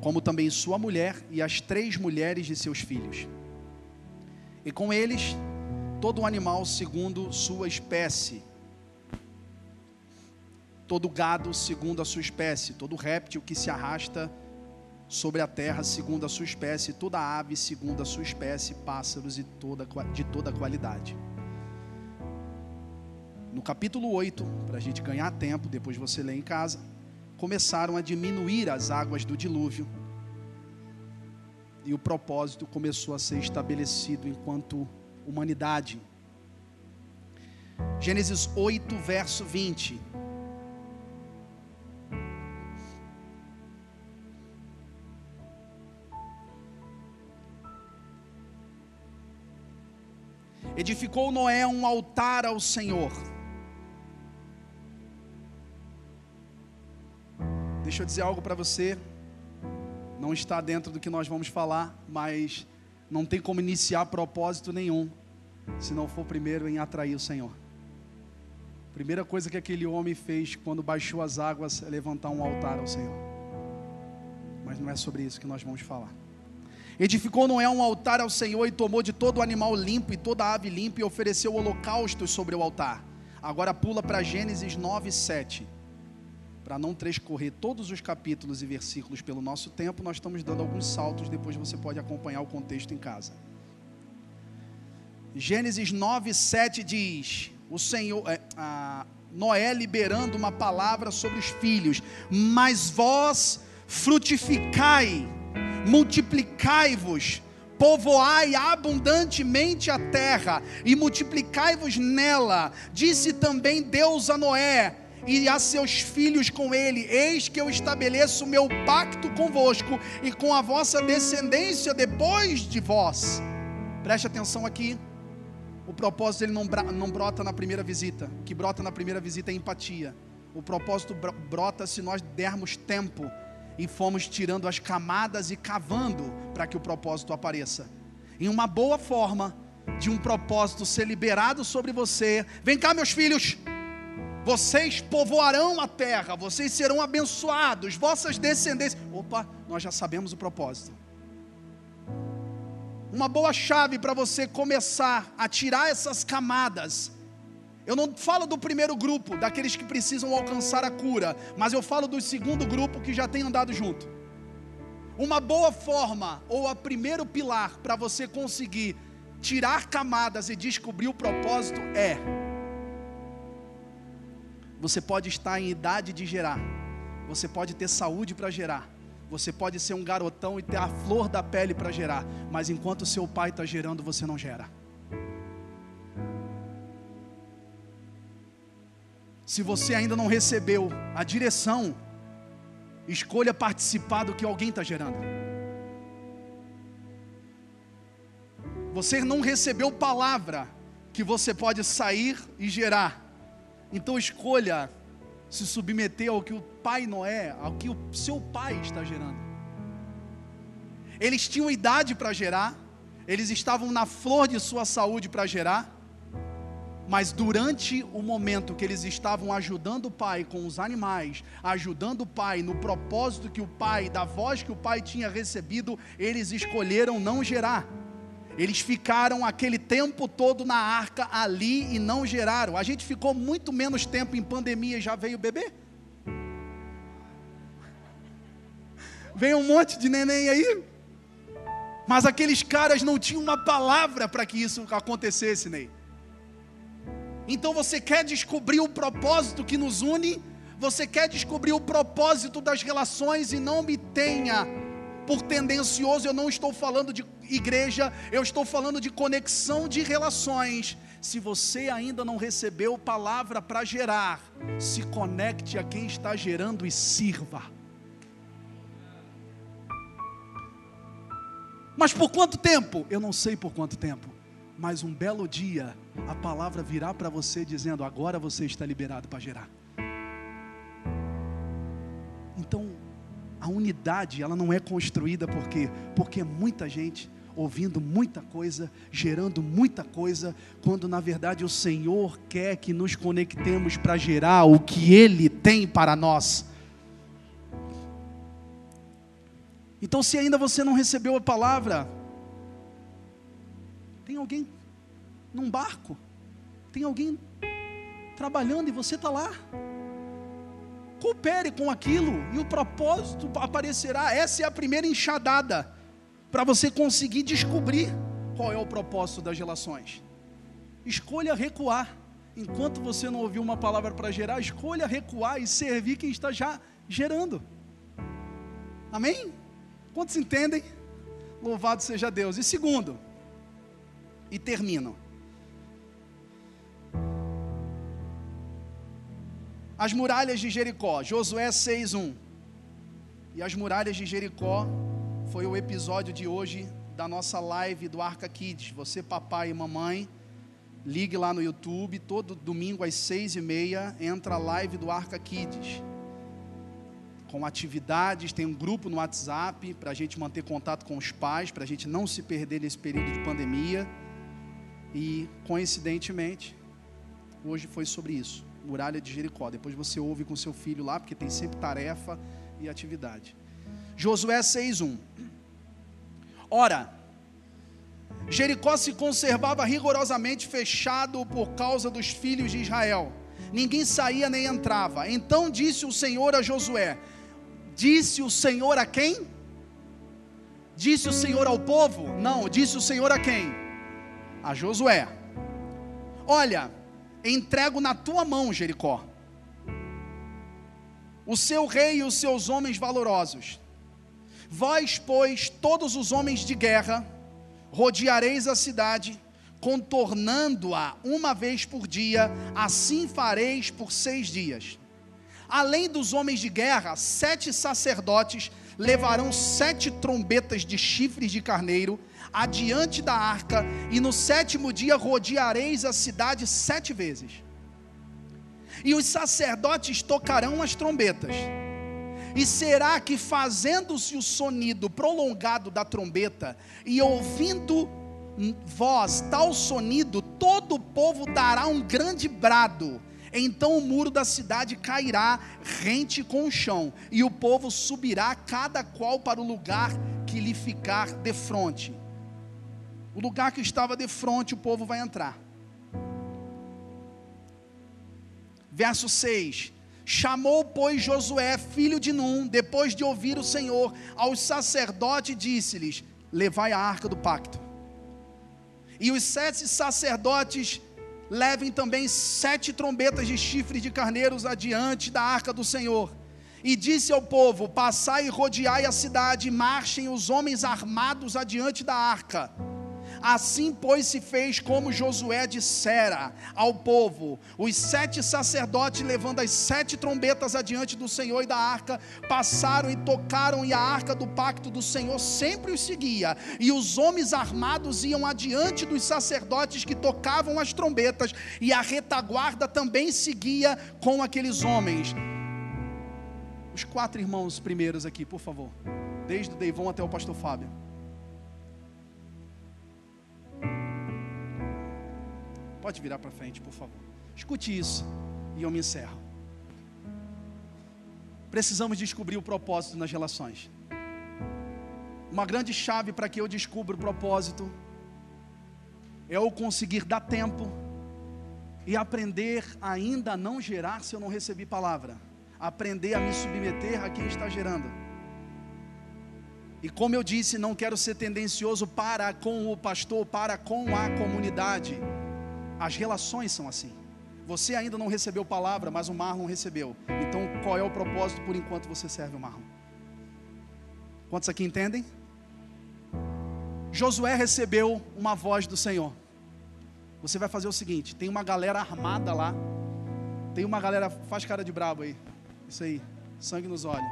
como também sua mulher e as três mulheres de seus filhos. E com eles todo animal segundo sua espécie, todo gado segundo a sua espécie, todo réptil que se arrasta sobre a terra segundo a sua espécie, toda ave segundo a sua espécie, pássaros e toda, de toda qualidade no capítulo 8, para a gente ganhar tempo, depois você lê em casa, começaram a diminuir as águas do dilúvio. E o propósito começou a ser estabelecido enquanto humanidade. Gênesis 8, verso 20. Edificou Noé um altar ao Senhor Deixa eu dizer algo para você. Não está dentro do que nós vamos falar, mas não tem como iniciar propósito nenhum se não for primeiro em atrair o Senhor. Primeira coisa que aquele homem fez quando baixou as águas é levantar um altar ao Senhor. Mas não é sobre isso que nós vamos falar. Edificou Noé um altar ao Senhor e tomou de todo animal limpo e toda ave limpa e ofereceu holocaustos sobre o altar. Agora pula para Gênesis 9, 7 para não transcorrer todos os capítulos e versículos pelo nosso tempo, nós estamos dando alguns saltos, depois você pode acompanhar o contexto em casa. Gênesis 9, 7 diz: O Senhor, é, a, Noé liberando uma palavra sobre os filhos, mas vós frutificai, multiplicai-vos, povoai abundantemente a terra e multiplicai-vos nela. Disse também Deus a Noé: e a seus filhos com ele: Eis que eu estabeleço o meu pacto convosco e com a vossa descendência depois de vós. Preste atenção aqui. O propósito ele não, não brota na primeira visita. O que brota na primeira visita é empatia. O propósito brota se nós dermos tempo e fomos tirando as camadas e cavando para que o propósito apareça. Em uma boa forma, de um propósito ser liberado sobre você. Vem cá, meus filhos. Vocês povoarão a terra, vocês serão abençoados, vossas descendências. Opa, nós já sabemos o propósito. Uma boa chave para você começar a tirar essas camadas. Eu não falo do primeiro grupo, daqueles que precisam alcançar a cura, mas eu falo do segundo grupo que já tem andado junto. Uma boa forma, ou a primeiro pilar para você conseguir tirar camadas e descobrir o propósito é: você pode estar em idade de gerar, você pode ter saúde para gerar, você pode ser um garotão e ter a flor da pele para gerar, mas enquanto seu pai está gerando, você não gera. Se você ainda não recebeu a direção, escolha participar do que alguém está gerando. Você não recebeu palavra que você pode sair e gerar. Então escolha se submeter ao que o pai Noé, ao que o seu pai está gerando. Eles tinham idade para gerar, eles estavam na flor de sua saúde para gerar, mas durante o momento que eles estavam ajudando o pai com os animais, ajudando o pai no propósito que o pai, da voz que o pai tinha recebido, eles escolheram não gerar. Eles ficaram aquele tempo todo na arca ali e não geraram. A gente ficou muito menos tempo em pandemia e já veio bebê. Veio um monte de neném aí. Mas aqueles caras não tinham uma palavra para que isso acontecesse, Ney. Então você quer descobrir o propósito que nos une? Você quer descobrir o propósito das relações e não me tenha por tendencioso, eu não estou falando de igreja, eu estou falando de conexão de relações. Se você ainda não recebeu palavra para gerar, se conecte a quem está gerando e sirva. Mas por quanto tempo? Eu não sei por quanto tempo. Mas um belo dia, a palavra virá para você dizendo: agora você está liberado para gerar. Então, a unidade, ela não é construída porque porque muita gente ouvindo muita coisa, gerando muita coisa, quando na verdade o Senhor quer que nos conectemos para gerar o que ele tem para nós. Então, se ainda você não recebeu a palavra, tem alguém num barco, tem alguém trabalhando e você está lá. Coopere com aquilo e o propósito aparecerá. Essa é a primeira enxadada para você conseguir descobrir qual é o propósito das relações. Escolha recuar. Enquanto você não ouviu uma palavra para gerar, escolha recuar e servir quem está já gerando. Amém? Quantos entendem? Louvado seja Deus. E segundo, e termino. As muralhas de Jericó, Josué 6:1. E as muralhas de Jericó foi o episódio de hoje da nossa live do Arca Kids. Você, papai e mamãe, ligue lá no YouTube, todo domingo às seis e meia entra a live do Arca Kids. Com atividades, tem um grupo no WhatsApp para a gente manter contato com os pais, para a gente não se perder nesse período de pandemia. E, coincidentemente, hoje foi sobre isso muralha de Jericó. Depois você ouve com seu filho lá, porque tem sempre tarefa e atividade. Josué 6:1. Ora, Jericó se conservava rigorosamente fechado por causa dos filhos de Israel. Ninguém saía nem entrava. Então disse o Senhor a Josué: Disse o Senhor a quem? Disse o Senhor ao povo? Não, disse o Senhor a quem? A Josué. Olha, entrego na tua mão, Jericó, o seu rei e os seus homens valorosos. Vós, pois, todos os homens de guerra, rodeareis a cidade, contornando-a uma vez por dia, assim fareis por seis dias. Além dos homens de guerra, sete sacerdotes levarão sete trombetas de chifres de carneiro adiante da arca, e no sétimo dia rodeareis a cidade sete vezes. E os sacerdotes tocarão as trombetas. E será que, fazendo-se o sonido prolongado da trombeta, e ouvindo voz, tal sonido, todo o povo dará um grande brado. Então o muro da cidade cairá rente com o chão, e o povo subirá, cada qual para o lugar que lhe ficar de frente. O lugar que estava de frente, o povo vai entrar. Verso 6: Chamou, pois, Josué, filho de Num, depois de ouvir o Senhor, aos sacerdotes, disse-lhes: Levai a arca do pacto. E os sete sacerdotes levem também sete trombetas de chifres de carneiros adiante da arca do Senhor. E disse ao povo: Passai e rodeai a cidade, marchem os homens armados adiante da arca. Assim, pois, se fez como Josué dissera ao povo. Os sete sacerdotes, levando as sete trombetas adiante do Senhor e da arca, passaram e tocaram, e a arca do pacto do Senhor sempre os seguia. E os homens armados iam adiante dos sacerdotes que tocavam as trombetas, e a retaguarda também seguia com aqueles homens. Os quatro irmãos primeiros aqui, por favor. Desde o Deivon até o pastor Fábio. Pode virar para frente, por favor. Escute isso e eu me encerro. Precisamos descobrir o propósito nas relações. Uma grande chave para que eu descubra o propósito é eu conseguir dar tempo e aprender a ainda não gerar se eu não recebi palavra. Aprender a me submeter a quem está gerando. E como eu disse, não quero ser tendencioso para com o pastor, para com a comunidade. As relações são assim. Você ainda não recebeu palavra, mas o Marlon recebeu. Então, qual é o propósito por enquanto você serve o Marlon? Quantos aqui entendem? Josué recebeu uma voz do Senhor. Você vai fazer o seguinte: tem uma galera armada lá. Tem uma galera, faz cara de brabo aí. Isso aí, sangue nos olhos.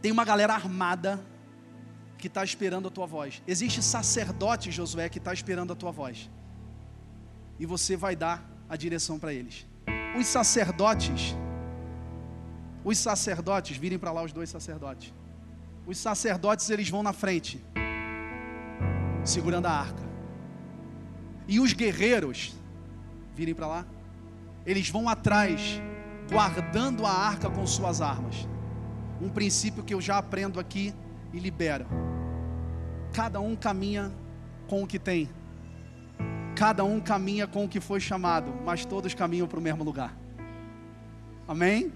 Tem uma galera armada que está esperando a tua voz. Existe sacerdote, Josué, que está esperando a tua voz. E você vai dar a direção para eles. Os sacerdotes, os sacerdotes, virem para lá os dois sacerdotes. Os sacerdotes, eles vão na frente, segurando a arca. E os guerreiros, virem para lá, eles vão atrás, guardando a arca com suas armas. Um princípio que eu já aprendo aqui e libero. Cada um caminha com o que tem. Cada um caminha com o que foi chamado, mas todos caminham para o mesmo lugar. Amém?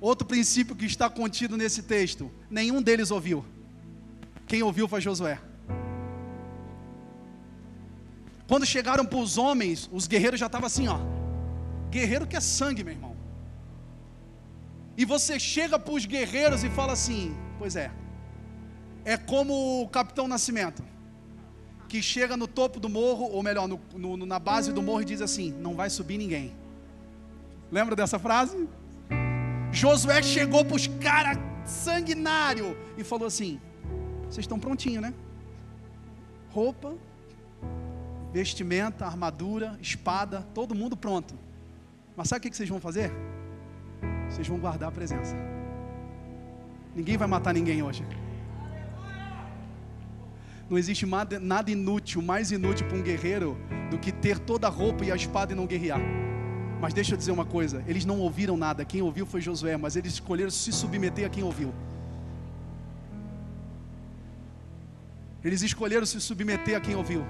Outro princípio que está contido nesse texto: nenhum deles ouviu. Quem ouviu foi Josué. Quando chegaram para os homens, os guerreiros já estavam assim, ó. Guerreiro que é sangue, meu irmão. E você chega para os guerreiros e fala assim: Pois é, é como o Capitão Nascimento, que chega no topo do morro, ou melhor, no, no, na base do morro e diz assim: Não vai subir ninguém. Lembra dessa frase? Josué chegou para os caras sanguinário e falou assim: Vocês estão prontinhos, né? Roupa, vestimenta, armadura, espada, todo mundo pronto. Mas sabe o que vocês vão fazer? Vocês vão guardar a presença. Ninguém vai matar ninguém hoje. Não existe nada inútil, mais inútil para um guerreiro do que ter toda a roupa e a espada e não guerrear. Mas deixa eu dizer uma coisa: eles não ouviram nada, quem ouviu foi Josué, mas eles escolheram se submeter a quem ouviu. Eles escolheram se submeter a quem ouviu.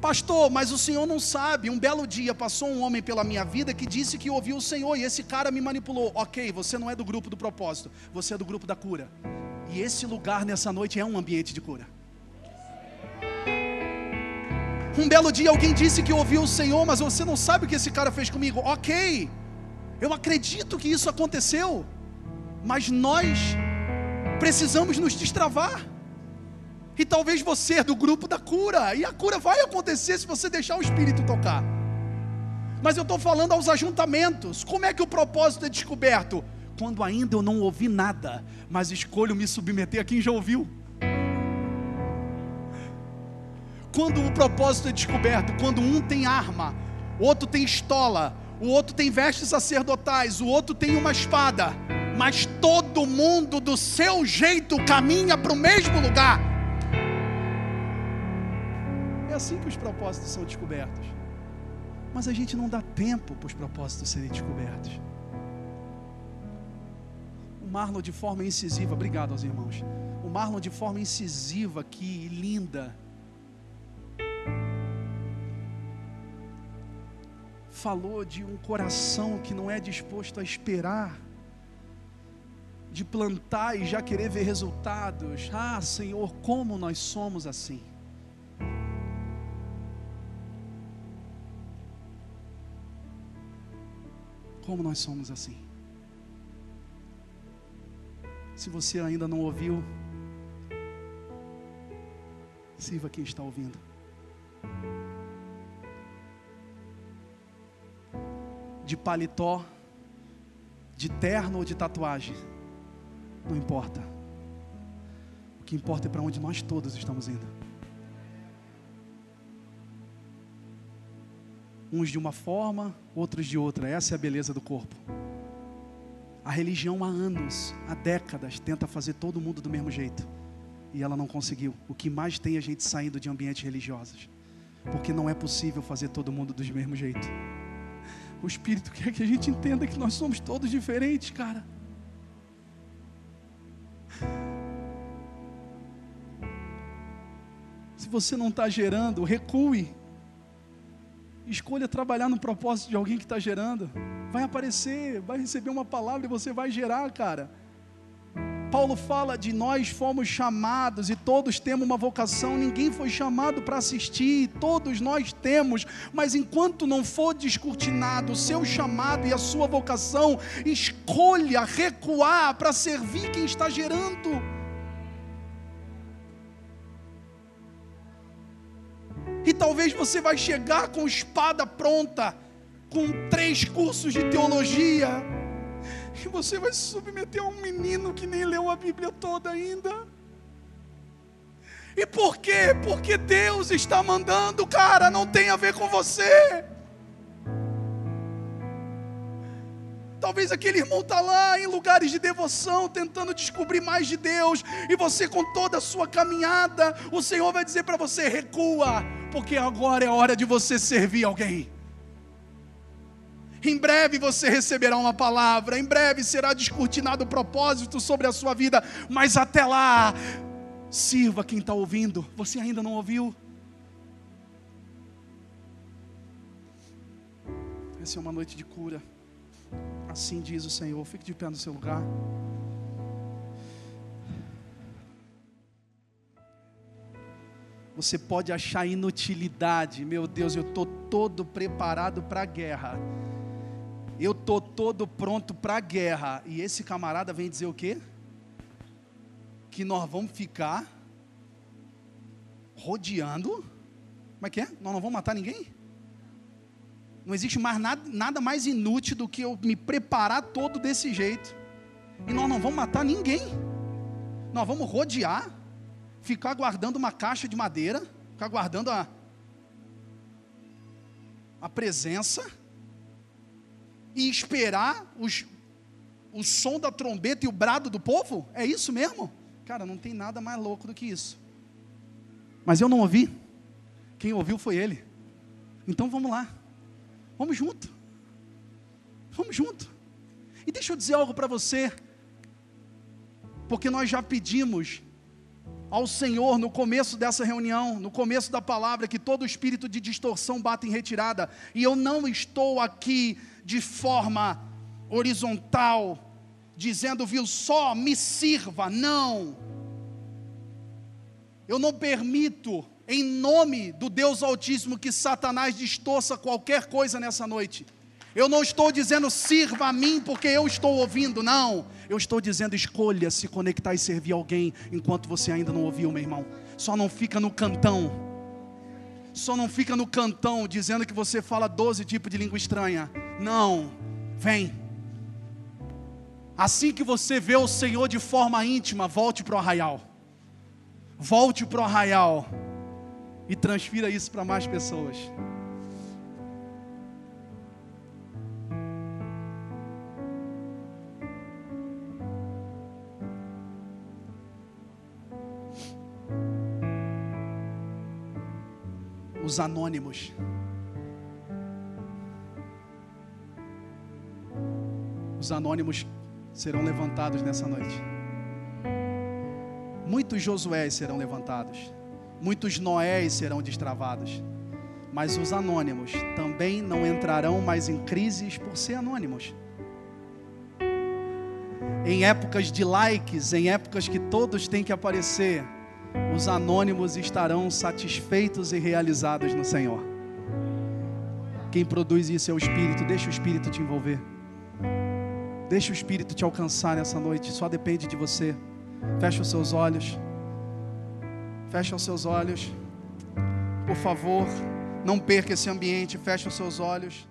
Pastor, mas o Senhor não sabe. Um belo dia passou um homem pela minha vida que disse que ouviu o Senhor e esse cara me manipulou. Ok, você não é do grupo do propósito, você é do grupo da cura. E esse lugar nessa noite é um ambiente de cura. Um belo dia alguém disse que ouviu o Senhor, mas você não sabe o que esse cara fez comigo. Ok, eu acredito que isso aconteceu, mas nós precisamos nos destravar. E talvez você é do grupo da cura, e a cura vai acontecer se você deixar o Espírito tocar. Mas eu estou falando aos ajuntamentos. Como é que o propósito é descoberto? quando ainda eu não ouvi nada, mas escolho me submeter a quem já ouviu. Quando o propósito é descoberto, quando um tem arma, o outro tem estola, o outro tem vestes sacerdotais, o outro tem uma espada, mas todo todo mundo do seu jeito caminha para o mesmo lugar. Assim que os propósitos são descobertos. Mas a gente não dá tempo para os propósitos serem descobertos. O Marlon de forma incisiva, obrigado aos irmãos. O Marlon de forma incisiva aqui, linda. Falou de um coração que não é disposto a esperar, de plantar e já querer ver resultados. Ah, Senhor, como nós somos assim. Como nós somos assim. Se você ainda não ouviu, sirva quem está ouvindo. De paletó, de terno ou de tatuagem, não importa. O que importa é para onde nós todos estamos indo. Uns de uma forma, outros de outra. Essa é a beleza do corpo. A religião há anos, há décadas, tenta fazer todo mundo do mesmo jeito. E ela não conseguiu. O que mais tem é a gente saindo de ambientes religiosos. Porque não é possível fazer todo mundo do mesmo jeito. O Espírito quer que a gente entenda que nós somos todos diferentes, cara. Se você não está gerando, recue. Escolha trabalhar no propósito de alguém que está gerando. Vai aparecer, vai receber uma palavra e você vai gerar, cara. Paulo fala de nós fomos chamados e todos temos uma vocação, ninguém foi chamado para assistir, todos nós temos, mas enquanto não for descortinado o seu chamado e a sua vocação, escolha recuar para servir quem está gerando. E talvez você vai chegar com espada pronta, com três cursos de teologia, e você vai se submeter a um menino que nem leu a Bíblia toda ainda. E por quê? Porque Deus está mandando, cara, não tem a ver com você. Talvez aquele irmão está lá em lugares de devoção, tentando descobrir mais de Deus, e você, com toda a sua caminhada, o Senhor vai dizer para você: recua, porque agora é hora de você servir alguém. Em breve você receberá uma palavra, em breve será descortinado o propósito sobre a sua vida, mas até lá, sirva quem está ouvindo. Você ainda não ouviu? Essa é uma noite de cura. Assim diz o Senhor. Fique de pé no seu lugar. Você pode achar inutilidade, meu Deus, eu estou todo preparado para a guerra. Eu estou todo pronto para a guerra. E esse camarada vem dizer o quê? Que nós vamos ficar rodeando. Como é que é? Nós não vamos matar ninguém? Não existe mais nada, nada mais inútil do que eu me preparar todo desse jeito. E nós não vamos matar ninguém. Nós vamos rodear, ficar guardando uma caixa de madeira, ficar guardando a, a presença e esperar os, o som da trombeta e o brado do povo? É isso mesmo? Cara, não tem nada mais louco do que isso. Mas eu não ouvi. Quem ouviu foi ele. Então vamos lá. Vamos junto. Vamos junto. E deixa eu dizer algo para você. Porque nós já pedimos ao Senhor no começo dessa reunião, no começo da palavra, que todo espírito de distorção bata em retirada. E eu não estou aqui de forma horizontal, dizendo, viu só, me sirva. Não. Eu não permito em nome do Deus Altíssimo que Satanás distorça qualquer coisa nessa noite. Eu não estou dizendo sirva a mim porque eu estou ouvindo, não. Eu estou dizendo escolha se conectar e servir alguém enquanto você ainda não ouviu, meu irmão. Só não fica no cantão. Só não fica no cantão dizendo que você fala 12 tipos de língua estranha. Não. Vem. Assim que você vê o Senhor de forma íntima, volte para o arraial. Volte para o arraial e transfira isso para mais pessoas. Os anônimos. Os anônimos serão levantados nessa noite. Muitos Josué serão levantados muitos Noés serão destravados, mas os anônimos também não entrarão mais em crises por ser anônimos. Em épocas de likes, em épocas que todos têm que aparecer, os anônimos estarão satisfeitos e realizados no Senhor. Quem produz isso é o Espírito, deixa o Espírito te envolver. Deixa o Espírito te alcançar nessa noite, só depende de você. Feche os seus olhos. Feche os seus olhos. Por favor, não perca esse ambiente, feche os seus olhos.